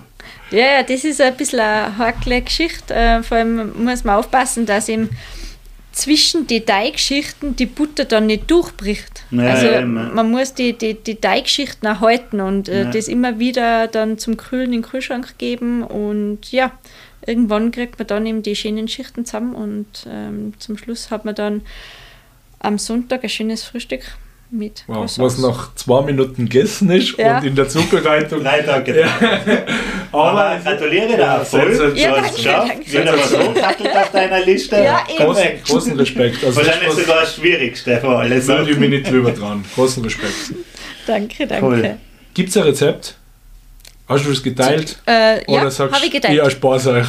Ja, ja, das ist ein bisschen eine heikle Geschichte. Äh, vor allem muss man aufpassen, dass eben zwischen die Teigschichten die Butter dann nicht durchbricht.
Ja,
also
ja, ja.
man muss die, die, die Teigschichten erhalten und äh,
Ja.
das immer wieder dann zum Kühlen in den Kühlschrank geben und ja, irgendwann kriegt man dann eben die schönen Schichten zusammen und ähm, zum Schluss hat man dann am Sonntag ein schönes Frühstück mit
Wow, was nach zwei Minuten gegessen ist
Ja.
und in der Zubereitung.
Drei Tage. Aber
Aber
gratuliere dir
Ja,
voll.
Ja, danke,
es
danke.
Wieder was hochgehackelt auf deiner Liste.
Ja,
großen, großen Respekt. Also
Wahrscheinlich sogar das Schwierigste von alles.
würde ich mich nicht drüber dran. Großen Respekt.
Danke, danke.
Cool.
Gibt es ein Rezept? Hast du das geteilt?
Äh, ja,
Oder sagst
habe ich
du,
geteilt.
ich erspare euch?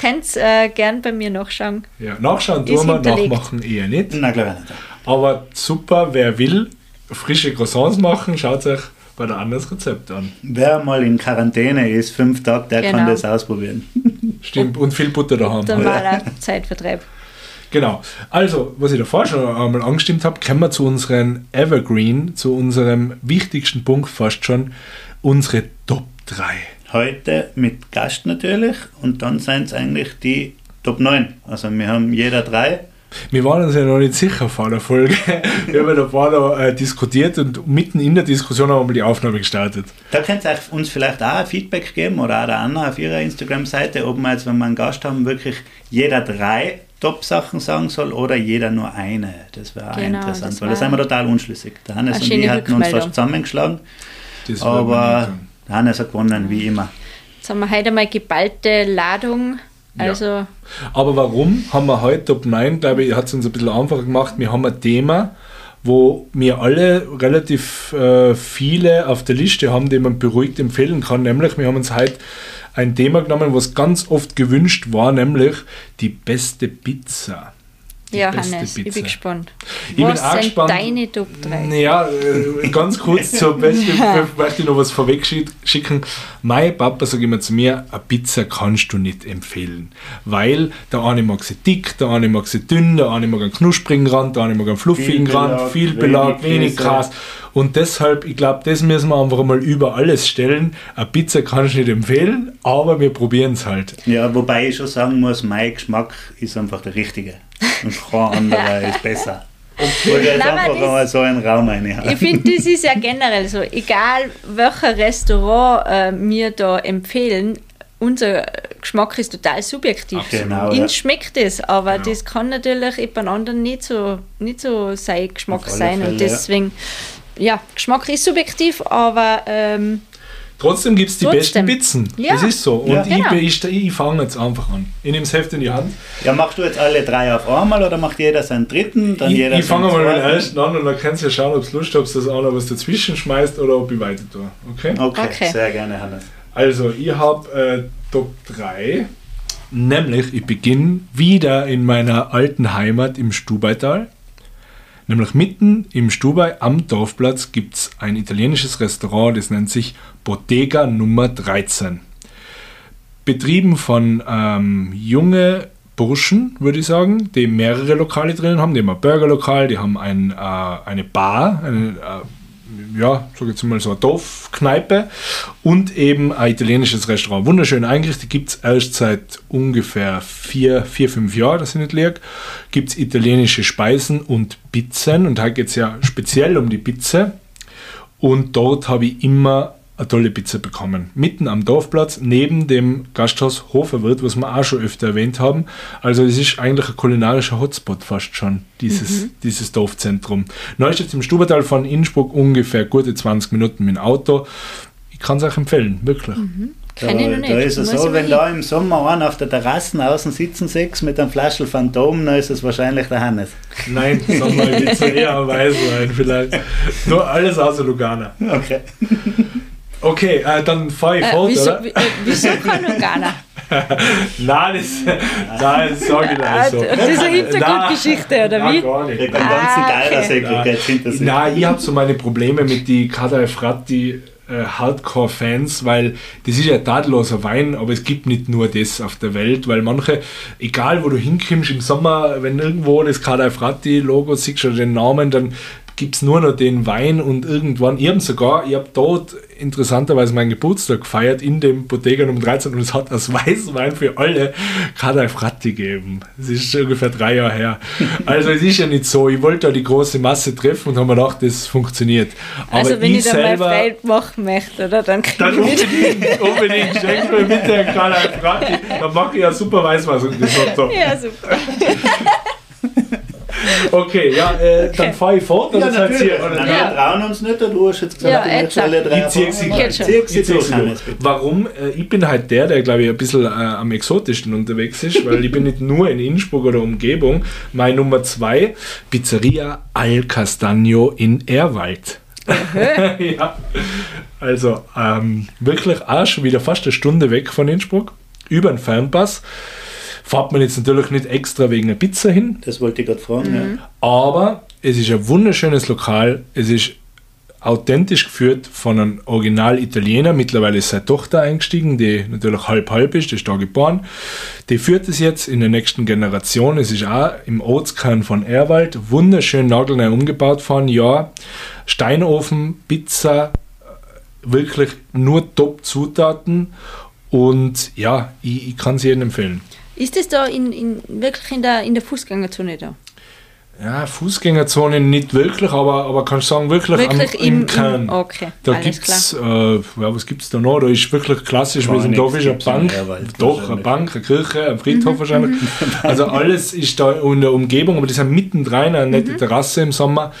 Könnt äh, gern bei mir nachschauen.
Ja, nachschauen tun wir, nachmachen eher nicht.
Na, glaube ich nicht.
Aber super, wer will, frische Croissants machen, schaut euch bei der Anders Rezept an.
Wer mal in Quarantäne ist, fünf Tage, der kann
Genau.
das ausprobieren.
Stimmt, und viel Butter daheim.
Dann war der Zeitvertreib.
Genau. Also, was ich davor schon einmal angestimmt habe, kommen wir zu unseren Evergreen, zu unserem wichtigsten Punkt fast schon, unsere Top 3.
Heute mit Gast natürlich und dann sind es eigentlich die Top 9. Also wir haben jeder drei.
Wir waren uns ja noch nicht sicher vor der Folge. Wir haben ja davor noch äh, diskutiert und mitten in der Diskussion haben wir die Aufnahme gestartet.
Da könnt ihr uns vielleicht auch ein Feedback geben oder auch der Anna auf ihrer Instagram-Seite, ob wir jetzt, wenn wir einen Gast haben, wirklich jeder drei Top-Sachen sagen soll oder jeder nur eine. Das wäre auch
Genau,
interessant,
das
weil da sind wir total unschlüssig. Der Hannes und ich hatten uns fast zusammengeschlagen,
Das
aber. Der Hannes hat gewonnen, wie immer.
Jetzt haben wir heute mal geballte Ladung.
Ja.
Also,
Aber warum haben wir heute Top 9? Glaube ich, hat es uns ein bisschen einfacher gemacht. Wir haben ein Thema, wo wir alle relativ äh, viele auf der Liste haben, die man beruhigt empfehlen kann. Nämlich, wir haben uns heute ein Thema genommen, was ganz oft gewünscht war, nämlich die beste Pizza. Die
ja,
beste
Hannes, ich
Pizza.
bin gespannt.
Ich bin
Was
auch
sind
gespannt.
deine Top 3?
Ja, äh, ganz kurz zur Beste, möchte ich noch was vorweg schi- schicken. Mein Papa sagt immer zu mir, eine Pizza kannst du nicht empfehlen. Weil der eine mag sie dick, der eine mag sie dünn, der eine mag einen knusprigen Rand, der eine mag einen fluffigen
Viel
Rand,
Belag,
viel Belag,
wenig
wenig. Gras. Und deshalb, ich glaube, das müssen wir einfach mal über alles stellen. Eine Pizza kann ich nicht empfehlen, aber wir probieren es halt.
Ja, wobei ich schon sagen muss, mein Geschmack ist einfach der richtige. Und kein anderer ist besser. Ich wollte jetzt
Nein, aber
einfach
das-
mal so einen Raum reinhauen.
Ich finde, das ist ja generell so. Egal, welcher Restaurant äh, wir da empfehlen, unser Geschmack ist total subjektiv.
Absolut. Genau, ja.
schmeckt es, aber
Genau.
das kann natürlich jemand anderen nicht so, nicht so sein Geschmack sein.
Fälle,
und
ja.
deswegen, ja. Geschmack ist subjektiv, aber ähm,
Trotzdem gibt es die
Trotzdem.
besten Pizzen.
Ja.
Das ist so. Und
Ja.
ich,
Genau.
ich, ich fange jetzt einfach an. Ich nehme das Heft in die Hand.
Ja, machst du jetzt alle drei auf einmal oder macht jeder seinen dritten? Dann
ich
jeder
ich fange mal mit dem ersten an und dann kannst du ja schauen, ob es Lust habt, dass einer was dazwischen schmeißt oder ob ich weiter tue. Okay?
Okay,
Okay.
sehr gerne, Hannes.
Also, ich habe äh, Top 3. Nämlich, ich beginne wieder in meiner alten Heimat im Stubaital. Nämlich mitten im Stubai am Dorfplatz gibt es ein italienisches Restaurant, das nennt sich Bottega Nummer 13. Betrieben von ähm, junge Burschen, würde ich sagen, die mehrere Lokale drinnen haben. Die haben ein Burgerlokal, die haben ein, äh, eine Bar, eine, äh, ja, sag jetzt mal so eine Dorfkneipe und eben ein italienisches Restaurant. Wunderschön eingerichtet, gibt es erst seit ungefähr vier, vier fünf Jahren, das ich nicht liege. Gibt es italienische Speisen und Pizzen und heute geht es ja speziell um die Pizza. Und dort habe ich immer eine tolle Pizza bekommen. Mitten am Dorfplatz, neben dem Gasthaus Hoferwirt, was wir auch schon öfter erwähnt haben. Also es ist eigentlich ein kulinarischer Hotspot fast schon, dieses, dieses Dorfzentrum. Neustadt im Stubertal von Innsbruck ungefähr gute 20 Minuten mit dem Auto. Ich kann es euch empfehlen, wirklich.
Da,
noch nicht.
da ist es so, wenn da im Sommer einer auf der Terrasse außen sitzen sechs mit einem Flaschel Phantom, dann ist es wahrscheinlich der Hannes.
Nein, Witze eher am Weißwein vielleicht. Nur alles außer Lugana.
Okay.
Okay, äh, dann fahre ich
äh,
fort,
wieso,
oder?
äh, wieso kann Lugana?
Nein, das, nein, das sage ich
Ah,
nicht so.
das ist eine Hintergrundgeschichte, oder
Nein,
wie?
gar
Mit
nicht.
dem ganzen
Ah, okay.
Geilersäckel
Ja.
geht's hinter sich.
Nein, ich habe so meine Probleme mit die Kada Efrati äh, Hardcore-Fans, weil das ist ja tadelloser Wein, aber es gibt nicht nur das auf der Welt, weil manche, egal wo du hinkommst im Sommer, wenn irgendwo das Kada Efrati-Logo siehst oder den Namen, dann gibt es nur noch den Wein und irgendwann, ich habe sogar, ich habe dort interessanterweise meinen Geburtstag gefeiert in dem Bottega Nummer 13 und es hat als Weißwein für alle Kada Efrati gegeben. Das ist ungefähr drei Jahre her. Also es ist ja nicht so, ich wollte da die große Masse treffen und habe mir gedacht, das funktioniert. Aber
Also wenn ich, da mal
selber,
frei machen möchte, oder? Dann
dann
ich
unbedingt, unbedingt, schenk mir bitte einen Kada Efrati, dann mache ich ja super Weißwein. Und das so,
Ja, super.
okay, ja, äh, dann fahre ich fort.
Ja, natürlich.
oder
Nein,
Ja.
wir trauen uns nicht, du hast jetzt gesagt,
Ja, klar.
alle drei
Ich Ich. Warum? Äh, Ich bin halt der, der glaube ich ein bisschen äh, am exotischsten unterwegs ist, weil ich bin nicht nur in Innsbruck oder Umgebung. Meine Nummer zwei, Pizzeria Al Castagno in Erwald. ja. Also ähm, wirklich auch schon wieder fast eine Stunde weg von Innsbruck, über den Fernpass. Fährt man jetzt natürlich nicht extra wegen einer Pizza hin,
Das wollte ich gerade fragen. Ja.
aber es ist ein wunderschönes Lokal. Es ist authentisch geführt von einem Original-Italiener. Mittlerweile ist seine Tochter eingestiegen, die natürlich halb-halb ist, die ist da geboren. Die führt es jetzt in der nächsten Generation. Es ist auch im Ortskern von Erwald wunderschön nagelneu umgebaut von ja. Steinofen, Pizza, wirklich nur Top-Zutaten. Und ja, ich, ich kann es jedem empfehlen.
Ist das da in, in, wirklich in der, in der Fußgängerzone da?
Ja, Fußgängerzone nicht wirklich, aber, aber kannst du sagen, wirklich,
Wirklich
am,
im,
im Kern.
im Okay,
Da
alles
gibt es, äh, ja, was gibt es da noch? Da ist wirklich klassisch, wir sind
nichts
da ist eine Bank, doch, eine. Bank, eine Kirche, ein Friedhof
Mhm,
wahrscheinlich. Also alles ist da in der Umgebung, aber die sind mittendrin, eine
Mhm.
nette Terrasse im Sommer.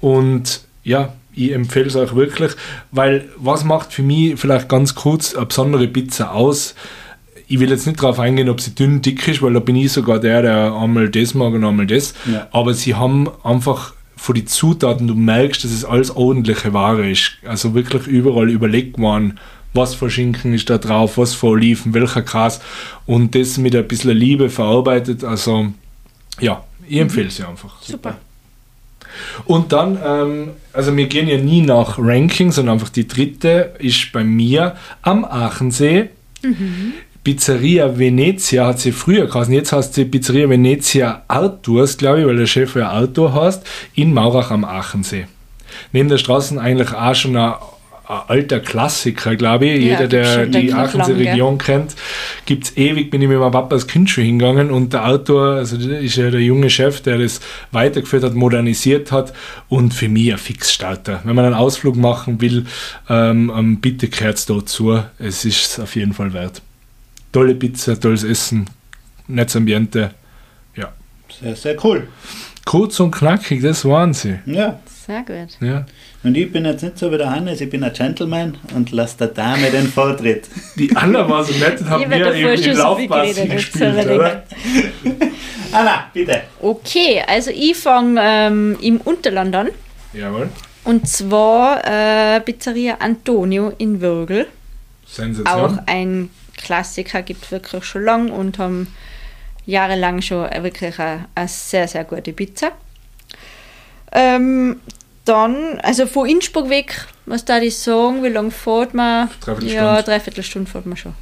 Und ja, ich empfehle es euch wirklich, weil was macht für mich vielleicht ganz kurz eine besondere Pizza aus? Ich will jetzt nicht darauf eingehen, ob sie dünn, dick ist, weil da bin ich sogar der, der einmal das mag und einmal das.
Ja.
Aber sie haben einfach von den Zutaten, du merkst, dass es alles ordentliche Ware ist. Also wirklich überall überlegt worden, was für Schinken ist da drauf, was für Oliven, welcher Gras und das mit ein bisschen Liebe verarbeitet. Also ja, ich empfehle sie einfach.
Super.
Und dann, ähm, also wir gehen ja nie nach Ranking, sondern einfach die dritte ist bei mir am Aachensee. Pizzeria Venezia hat sie früher geheißen, jetzt heißt sie Pizzeria Venezia Arturs, glaube ich, weil der Chef ja Artur heißt, in Maurach am Aachensee. Neben der Straße eigentlich auch schon ein, alter Klassiker, glaube ich.
Ja,
Jeder, der die Aachensee-Region kennt, gibt es ewig, bin ich mit meinem Papa als Kind schon hingegangen und der Autor, also ist ja der junge Chef, der das weitergeführt hat, modernisiert hat und für mich ein Fixstarter. Wenn man einen Ausflug machen will, ähm, ähm, bitte kehrt dort zu. Es ist es auf jeden Fall wert. Tolle Pizza, tolles Essen, nettes Ambiente. Ja.
Sehr, sehr cool.
Kurz und knackig, das waren sie.
Ja.
Sehr gut.
Ja.
Und ich bin jetzt nicht so wie der Hannes, ich bin ein Gentleman und lasse der Dame den Vortritt.
Die Anna war so nett und hat
Ich
mir eben die
jetzt
gespielt,
er
oder?
Anna, bitte.
Okay, also ich fange ähm, im Unterland an.
Jawohl.
Und zwar äh, Pizzeria Antonio in Würgel.
Sensation.
Auch ein Klassiker, gibt wirklich schon lang und haben jahrelang schon wirklich eine, eine sehr, sehr gute Pizza. Ähm, dann, also von Innsbruck weg, was da ich sagen, wie lange fährt man?
Dreiviertel
Ja,
Stunde.
dreiviertel Stunde fährt man schon.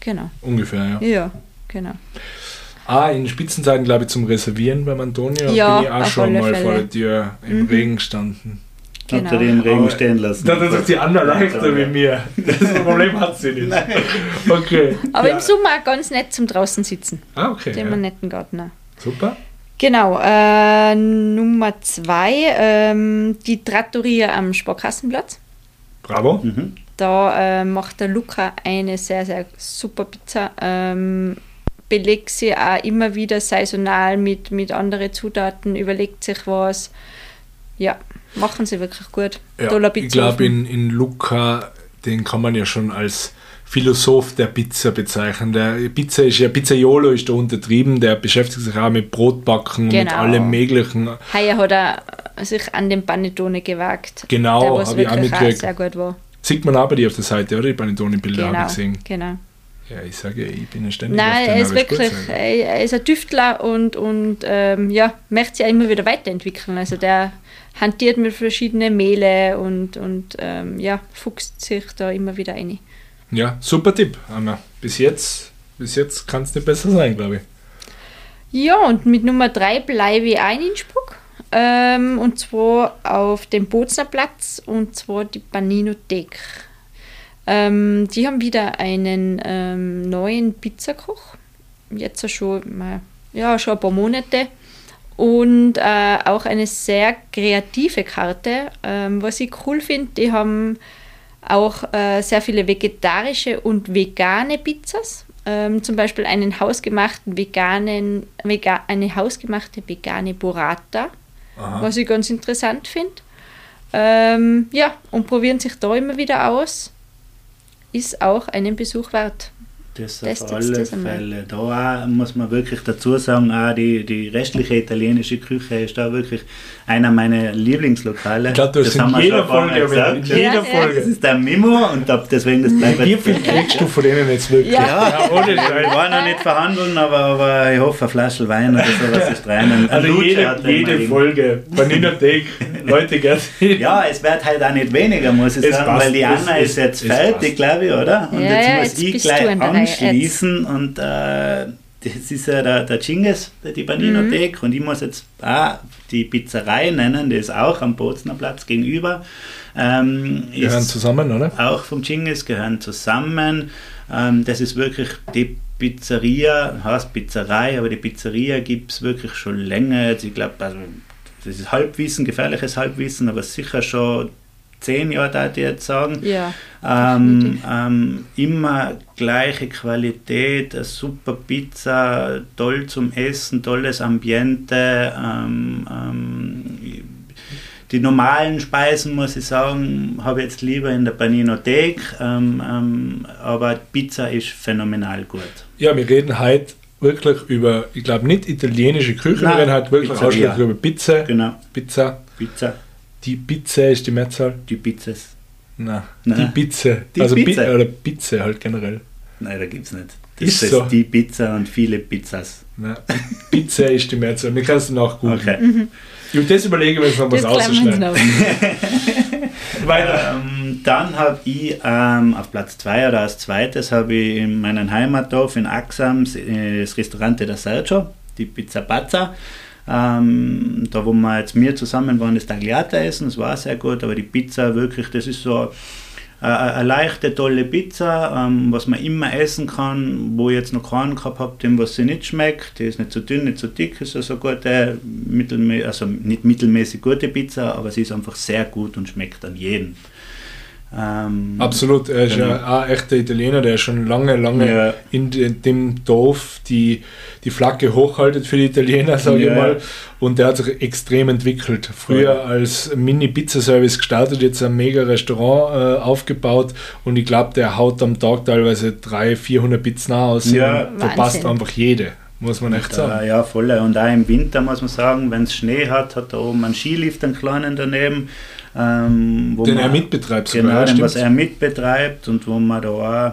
Genau.
Ungefähr, ja.
Ja, genau.
Ah, in Spitzenzeiten, glaube ich, zum Reservieren beim Antonio
Ja,
bin ich auch schon mal vor
Fälle.
der Tür im Regen gestanden.
Habt
Genau.
ihr die im Regen
Aber
stehen lassen?
Da hat sich die Anna leichter wie mir. Das Problem hat sie nicht. Okay.
Aber
ja.
im Sommer auch ganz nett zum draußen sitzen.
Ah, okay.
Den
Ja.
netten Garten.
Super.
Genau, äh, Nummer zwei, ähm, die Trattoria am Sparkassenplatz.
Bravo.
Mhm.
Da äh, macht der Luca eine sehr, sehr super Pizza. Ähm, belegt sie auch immer wieder saisonal mit, mit anderen Zutaten, überlegt sich was. Ja, machen sie wirklich gut.
Ja, ich glaube, in, in Luca, den kann man ja schon als Philosoph der Pizza bezeichnen. Der Pizza ist ja, Pizzaiolo ist da untertrieben, der beschäftigt sich auch mit Brotbacken und mit
Genau.
allem möglichen.
Heuer hat er sich an den Panettone gewagt.
Genau,
der was
hab ich auch mitgekriegt.
sehr gut war.
Sieht man auch bei dir auf der Seite, oder? Die Panettone-Bilder habe
Genau,
ich gesehen.
genau.
Ja, ich sage, ich bin ja ständig auf
Nein, er ist wirklich, er ist ein Tüftler und, und ähm, ja, möchte sich auch immer wieder weiterentwickeln. Also der hantiert mit verschiedenen Mehle und, und ähm, ja, fuchst sich da immer wieder ein.
Ja, super Tipp, Anna. Bis jetzt, bis jetzt kann es nicht besser sein, glaube ich.
Ja, und mit Nummer 3 bleibe ich ein in Innsbruck. Ähm, und zwar auf dem Bozner Platz und zwar die Paninothek. Ähm, die haben wieder einen ähm, neuen Pizzakoch. Jetzt schon, mal, ja, schon ein paar Monate. Und äh, auch eine sehr kreative Karte. Ähm, was ich cool finde, die haben auch äh, sehr viele vegetarische und vegane Pizzas. Ähm, zum Beispiel einen hausgemachten veganen, vega, eine hausgemachte vegane Burrata,
Aha.
was ich ganz interessant finde. Ähm, ja, und probieren sich da immer wieder aus. Ist auch einen Besuch wert.
Das auf
das-
alle. Fälle. Da muss man wirklich dazu sagen, auch die, die restliche italienische Küche ist da wirklich einer meiner Lieblingslokale.
Ich glaube, du hast
Das haben
in
wir
jeder Folge
gesagt.
erwähnt. In jeder
Ja, ja.
Das
Folge.
ist der Mimo und da- deswegen das bleibt
Wie viel kriegst du von denen jetzt wirklich?
Ja.
Ja,
ohne
wir
Scheiß.
wollen noch nicht verhandeln, aber, aber ich hoffe, eine Flasche Wein oder sowas ist rein. Ein
Also
Lutscher
jede, jede Folge. Vaninothek. Leute, gerne.
Ja, es wird halt auch nicht weniger, muss ich
Es
sagen,
passt,
weil die Anna
es-
ist jetzt fertig, glaube ich, oder? Und
Ja,
jetzt muss
jetzt
ich gleich anschließen und äh, das ist ja der, der Chinges, die Baninothek,
Mhm.
und ich muss jetzt auch die Pizzerei nennen, die ist auch am Bozner Platz gegenüber. Ähm,
Wir hören
ist
zusammen, oder?
auch vom Chinges gehören zusammen. Ähm, das ist wirklich die Pizzeria, heißt Pizzerei, aber die Pizzeria gibt es wirklich schon länger. Jetzt, ich glaube, also, das ist Halbwissen, gefährliches Halbwissen, aber sicher schon zehn Jahre, da ich jetzt sagen.
Ja.
Ähm, ähm, immer gleiche Qualität, eine super Pizza, toll zum Essen, tolles Ambiente. Ähm, ähm, die normalen Speisen, muss ich sagen, habe ich jetzt lieber in der Paninothek, ähm, ähm, aber Pizza ist phänomenal gut.
Ja, wir reden heute wirklich über, ich glaube nicht italienische Küche,
Nein,
wir reden heute wirklich
Pizzeria.
ausschließlich über Pizza.
Genau,
Pizza.
Pizza,
Die Pizza ist die Mehrzahl.
die Pizzas.
Nein,
Nein.
die Pizza.
Die
also
Pizza.
Pi oder Pizza halt generell.
Nein, da gibt es nicht. Das
Ist
ist
so.
die Pizza und viele Pizzas.
Nein, Pizza ist die Mehrzahl. Wir können es nachgucken.
Okay.
Ich habe das überlegen, wenn es noch was
noch.
Weiter.
Ähm, dann habe ich ähm, auf Platz 2 oder als zweites habe ich in meinem Heimatdorf in Axam äh, das Restaurante der Sergio, die Pizza Pazza. Ähm, da wo wir jetzt mir zusammen waren, das Tagliata essen, das war sehr gut, aber die Pizza wirklich, das ist so äh, eine leichte, tolle Pizza, ähm, was man immer essen kann, wo ich jetzt noch keinen gehabt habe, dem was sie nicht schmeckt. Die ist nicht zu dünn, nicht zu dick, ist also gute, mittelmä also nicht mittelmäßig gute Pizza, aber sie ist einfach sehr gut und schmeckt an jeden. Ähm,
Absolut, er ist
Genau.
ja ein echter Italiener, der schon lange, lange
Ja.
in de- dem Dorf die, die Flagge hochhaltet für die Italiener, sage ich
Ja.
mal. Und der hat sich extrem entwickelt. Früher
Ja.
als Mini-Pizza-Service gestartet, jetzt ein mega Restaurant äh, aufgebaut und ich glaube, der haut am Tag teilweise 300, 400 Pizzen aus.
Ja.
und verpasst
Wahnsinn.
einfach jede, muss man echt sagen.
ja, voll. Und auch im Winter muss man sagen, wenn es Schnee hat, hat er oben einen Skilift, einen kleinen daneben. Ähm, wo
Den
man,
er mitbetreibt
Genau, den, was er mitbetreibt und wo man da auch,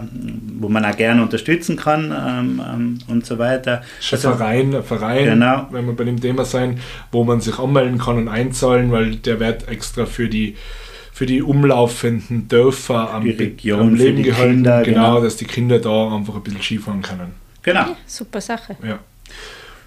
wo man auch gerne unterstützen kann ähm, ähm, und so weiter.
Ein Verein, ein Verein,
Genau.
wenn wir bei dem Thema sein, wo man sich anmelden kann und einzahlen, weil der wird extra für die für die umlaufenden Dörfer am,
Region,
am
für
Leben
die
gehalten,
Kinder,
genau,
genau.
dass die Kinder da einfach ein bisschen Skifahren können.
Genau.
Ja, super Sache.
Ja.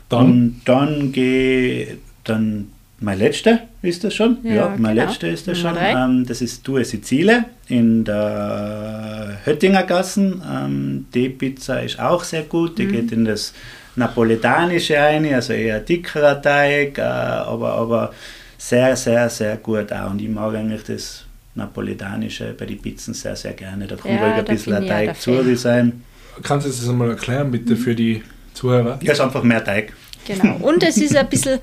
Dann,
Und dann gehe dann mein letzter ist das schon.
Ja,
mein
genau.
letzter ist das
Nummer
schon. Ähm, das ist Due Sizile in der Höttinger Gassen. Ähm, die Pizza ist auch sehr gut.
Mhm.
Die geht in das Napoletanische ein, also eher dickerer Teig, äh, aber, aber sehr, sehr, sehr gut auch. Und ich mag eigentlich das Napoletanische bei den Pizzen sehr, sehr gerne. Da kann
Ja,
ein bisschen ein Teig zu sein.
kannst du das einmal erklären, bitte, für die Zuhörer?
Ja, ist einfach mehr Teig.
Genau. Und es ist ein bisschen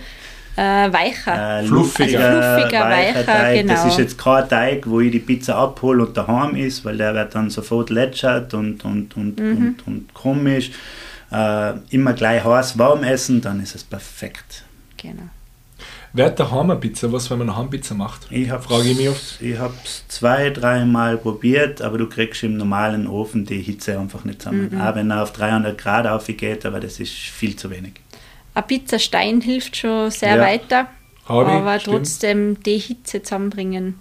äh, weicher.
Äh,
Fluffiger.
Also fluffiger, weicher,
Teig. Das
genau.
ist jetzt kein Teig, wo ich die Pizza abhole und daheim ist, weil der wird dann sofort lätschert und, und, und,
Mhm.
und, und komisch. Äh, immer gleich heiß warm essen, dann ist es perfekt.
Genau.
Wer hat daheim eine Pizza? Was, wenn man eine Heimpizza macht?
Ich hab's,
Frage ich mich oft.
Ich habe es zwei, dreimal probiert, aber du kriegst im normalen Ofen die Hitze einfach nicht zusammen.
Mhm.
Auch wenn er auf 300 Grad aufgeht, aber das ist viel zu wenig.
Ein Pizzastein hilft schon sehr
Ja.
weiter,
Hab ich,
aber
stimmt.
trotzdem die Hitze zusammenbringen.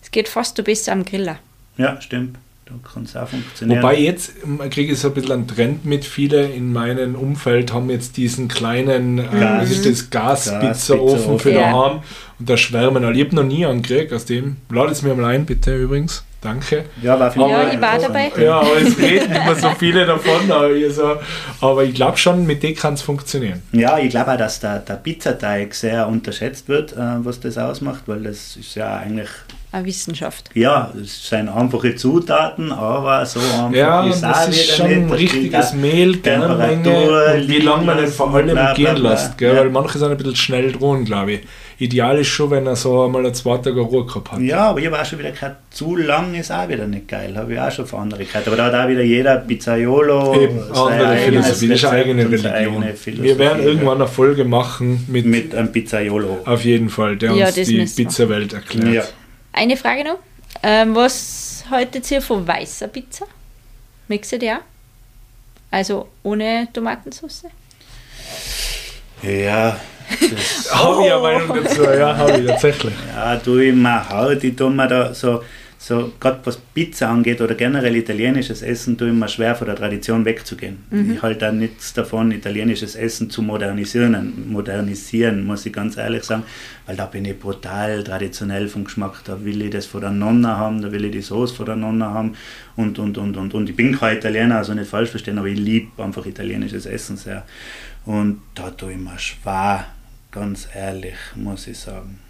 Es geht fast noch besser am Griller.
Ja, stimmt. Da kann es auch funktionieren.
Wobei jetzt ähm, kriege ich so ein bisschen einen Trend mit. Viele in meinem Umfeld haben jetzt diesen kleinen, äh,
Gas.
ist das, Gaspizzaofen
Gaspizzaofen.
für
Ja.
daheim. Und da schwärmen alle. Ich habe noch nie einen gekriegt aus dem. Lade es mir mal ein, bitte übrigens. Danke.
ja, war für
Ja,
mich
ich war dabei.
Ja, aber es reden immer so viele davon. Aber ich, so, aber ich glaube schon, mit dem kann es funktionieren.
Ja, ich glaube auch, dass der, der Pizzateig sehr unterschätzt wird, äh, was das ausmacht, weil das ist ja eigentlich
eine Wissenschaft.
Ja, es sind einfache Zutaten, aber so einfach
Ja,
ist
und
auch
das ist
wieder
schon
nicht.
richtiges Mehl,
Temperatur,
wie lange man den vor allem
bla, bla,
gehen lässt, gell?
Ja.
weil manche sind ein bisschen schnell dran, glaube ich. Ideal ist schon, wenn er so einmal ein zwei Tage Ruhe gehabt hat.
Ja, aber ich habe auch schon wieder gehört, zu lang ist auch wieder nicht geil. Habe ich auch schon von anderen gehört. Aber da hat auch wieder jeder Pizzaiolo
Eben, andere Philosophie, das ist eine eigene Religion.
eigene Philosophie,
Wir werden irgendwann eine Folge machen mit,
mit einem Pizzaiolo.
auf jeden Fall, der
Ja,
uns
das
die. Pizzawelt erklärt.
Ja.
Eine Frage noch. Ähm, was haltet ihr von weißer Pizza? Du die auch? Also ohne Tomatensauce?
Ja, das,
Habe ich eine Meinung dazu, ja, habe ich tatsächlich.
ja, du ich halt, ich tue mir da so, so gerade was Pizza angeht oder generell italienisches Essen, tue ich mir schwer von der Tradition wegzugehen. Ich halte da nichts davon, italienisches Essen zu modernisieren, modernisieren, muss ich ganz ehrlich sagen, weil da bin ich brutal traditionell vom Geschmack. Da will ich das von der Nonna haben, da will ich die Soße von der Nonna haben und, und, und, und, und. Ich bin kein Italiener, also nicht falsch verstehen, aber ich liebe einfach italienisches Essen sehr. Und da tue ich mir schwer, ganz ehrlich, muss ich sagen.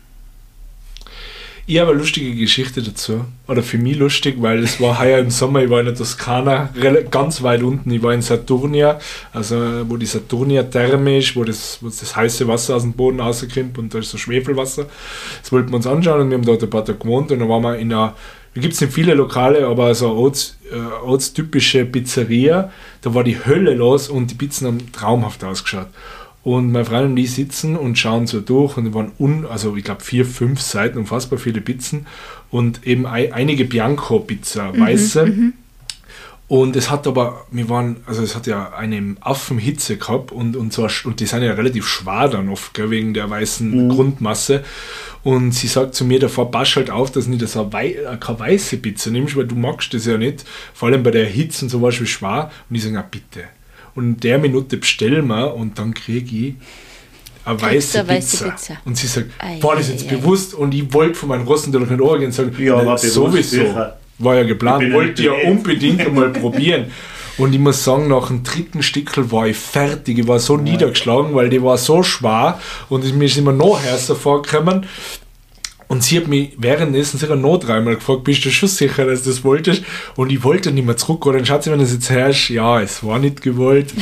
Ich habe eine lustige Geschichte dazu. Oder für mich lustig, weil es war heuer im Sommer, ich war in der Toskana, ganz weit unten. Ich war in Saturnia, also wo die Saturnia-Therme ist, wo das, wo das heiße Wasser aus dem Boden rauskommt und da ist so Schwefelwasser. Das wollten wir uns anschauen und wir haben dort ein paar Tage gewohnt und dann waren wir in einer, da gibt es nicht viele Lokale, aber so eine Orts, äh, ortstypische Pizzeria, da war die Hölle los und die Pizzen haben traumhaft ausgeschaut. Und meine Freundin und ich sitzen und schauen so durch und waren un, also ich glaube vier, fünf Seiten, unfassbar viele Pizzen und eben ei- einige Bianco-Pizza, weiße. Und es hat aber, wir waren, also es hat ja eine Affenhitze gehabt und, und, so, und die sind ja relativ schwer dann oft, gell, wegen der weißen Grundmasse. Und sie sagt zu mir davor, pass halt auf, dass du nicht so eine, wei keine weiße Pizza nimmst, weil du magst das ja nicht, vor allem bei der Hitze und so was wie schwer. Und ich sage, bitte. Und in der Minute bestellen wir und dann kriege ich eine weiße,
eine weiße
Pizza.
Pizza.
Und sie sagt,
Ei,
war das
ei,
jetzt
ei.
bewusst? Und ich wollte von meinen Rossen durch den Ohr gehen und sagen,
Ja,
"Nein,
war
sowieso.
sicher.
War ja geplant, wollte ja unbedingt einmal probieren. Und ich muss sagen, nach dem dritten Stickel war ich fertig. Ich war so niedergeschlagen, weil die war so schwer und mir ist immer noch heißer vorgekommen. Und sie hat mich währenddessen sicher noch dreimal gefragt, bist du schon sicher, dass du das wolltest? Und ich wollte nicht mehr zurück. Oder dann schaut sie, wenn du es jetzt hörst, ja, es war nicht gewollt.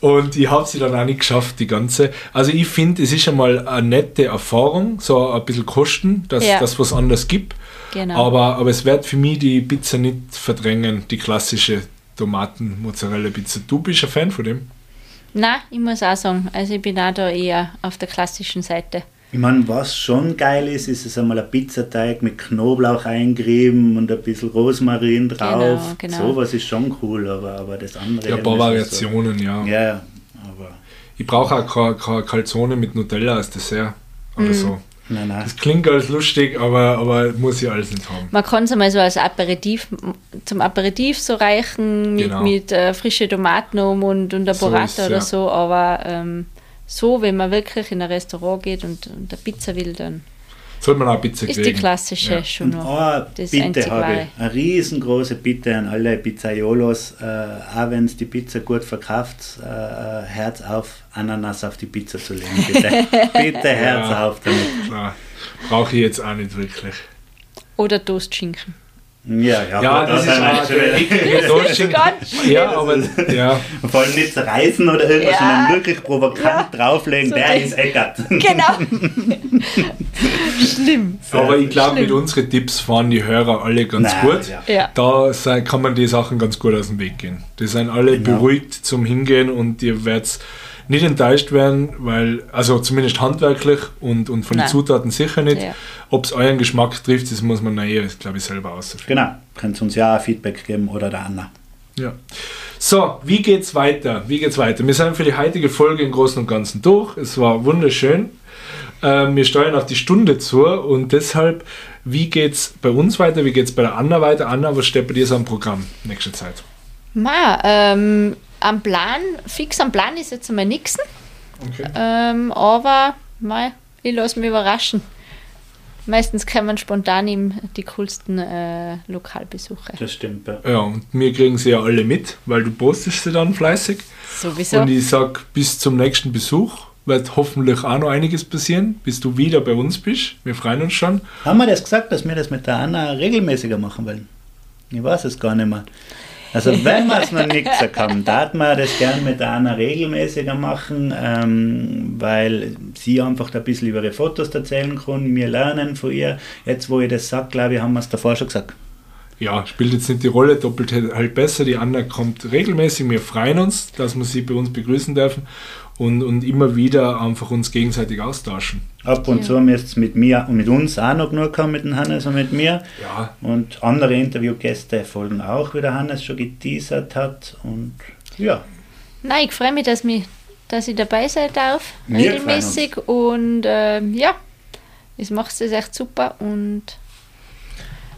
Und ich habe sie dann auch nicht geschafft, die ganze. Also ich finde, es ist einmal eine nette Erfahrung, so ein bisschen Kosten, dass
Ja.
das was anderes gibt.
Genau.
Aber, aber es wird für mich die Pizza nicht verdrängen, die klassische Tomaten-Mozzarella-Pizza. Du bist ein Fan von dem?
Nein, ich muss auch sagen, also ich bin auch da eher auf der klassischen Seite.
Ich meine, was schon geil ist, ist es einmal ein Pizzateig mit Knoblauch eingerieben und ein bisschen Rosmarin drauf.
Genau, genau.
Sowas ist schon cool, aber, aber das andere.
Ja, ein paar Variationen, ja.
So. Ja, aber
Ich brauche auch keine, keine Calzone mit Nutella als Dessert oder so.
nein, nein.
Das klingt alles lustig, aber, aber muss ich alles nicht haben.
Man kann es einmal so als Aperitif, zum Aperitif so reichen, mit,
Genau.
mit äh, frischen Tomaten um und, und der
So
Burrata
ist's,
oder
ja.
so, aber ähm, so, wenn man wirklich in ein Restaurant geht und, und eine Pizza will, dann
Sollte man auch Pizza
ist die
kriegen.
klassische
Ja.
schon noch.
eine
das
Bitte habe ich. Eine riesengroße Bitte an alle Pizzaiolos. Äh, auch wenn es die Pizza gut verkauft, äh, Herz auf, Ananas auf die Pizza zu legen. Bitte, bitte Herz
Ja.
auf damit.
Klar. Brauche ich jetzt auch nicht wirklich.
Oder Toastschinken.
Ja, ja,
Ja,
gut,
das ist eklige Deutsche.
Ganz
Ja, aber ja.
Vor allem nicht zerreißen oder irgendwas,
Ja.
sondern wirklich provokant drauflegen,
So
der
das-
ist Eckert.
Genau. Schlimm.
Aber ich glaube, mit unseren Tipps fahren die Hörer alle ganz
Nein,
gut.
ja.
Ja.
Da sei- kann man die Sachen ganz gut aus dem Weg gehen. Die sind alle
Genau.
beruhigt zum Hingehen und ihr werdet nicht enttäuscht werden, weil, also zumindest handwerklich und, und von den
Nein.
Zutaten sicher nicht.
Ja.
Ob es euren Geschmack trifft, das muss man nachher, glaube ich, selber ausfinden.
Genau, könnt ihr uns ja auch Feedback geben oder der Anna.
Ja. So, wie geht's weiter? Wie geht's weiter? Wir sind für die heutige Folge im Großen und Ganzen durch. Es war wunderschön. Ähm, wir steuern auf die Stunde zu und deshalb, wie geht's bei uns weiter? Wie geht's bei der Anna weiter? Anna, was steht bei dir so am Programm nächste Zeit?
Ma, ähm, am Plan, fix am Plan ist jetzt einmal nichts.
Okay.
Ähm, aber mei, ich lasse mich überraschen. Meistens kommen spontan ihm die coolsten äh, Lokalbesuche.
Das stimmt. Ja.
Ja, und wir kriegen sie ja alle mit, weil du postest sie dann fleißig.
Sowieso.
Und ich sag bis zum nächsten Besuch wird hoffentlich auch noch einiges passieren, bis du wieder bei uns bist. Wir freuen uns schon.
Haben wir das gesagt, dass wir das mit der Anna regelmäßiger machen wollen? Ich weiß es gar nicht mehr. Also wenn wir es noch nicht gesagt haben, darf man das gerne mit Anna regelmäßiger machen, ähm, weil sie einfach ein bisschen über ihre Fotos erzählen kann. Wir lernen von ihr. Jetzt, wo ich das sage, glaube ich, haben wir es davor schon gesagt.
Ja, spielt jetzt nicht die Rolle, doppelt halt besser. Die Anna kommt regelmäßig. Wir freuen uns, dass wir sie bei uns begrüßen dürfen und, und immer wieder einfach uns gegenseitig austauschen.
Ab und ja. zu müsst es mit mir und mit uns auch noch genug haben, mit dem Hannes und mit mir.
Ja.
Und andere Interviewgäste folgen auch, wie der Hannes schon geteasert hat. Und ja.
Nein, ich freue mich, dass, mich, dass ich dabei sein darf, wir regelmäßig. Und äh, ja, es macht es echt super und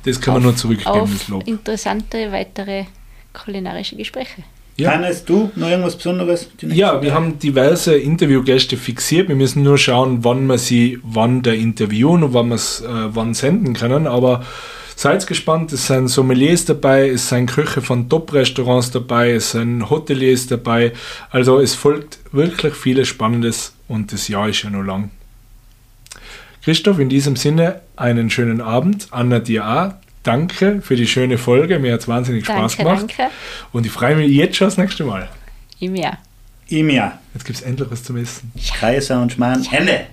das kann man nur zurückgeben, das
Lob. Interessante weitere kulinarische Gespräche.
Ja. Hannes, du noch irgendwas Besonderes?
Ja, wir haben diverse Interviewgäste fixiert. Wir müssen nur schauen, wann wir sie, wann der interviewen und wann wir es äh, wann senden können. Aber seid gespannt, es sind Sommeliers dabei, es sind Köche von Top-Restaurants dabei, es sind Hoteliers dabei. Also es folgt wirklich vieles Spannendes und das Jahr ist ja noch lang. Christoph, in diesem Sinne einen schönen Abend. Anna dir auch danke für die schöne Folge. Mir hat es wahnsinnig danke, Spaß gemacht. Danke. Und ich freue mich jetzt schon das nächste Mal.
Im Jahr.
Im Jahr.
Jetzt gibt es endlich was zum Essen.
Kaiser und Schmarrn. Hände.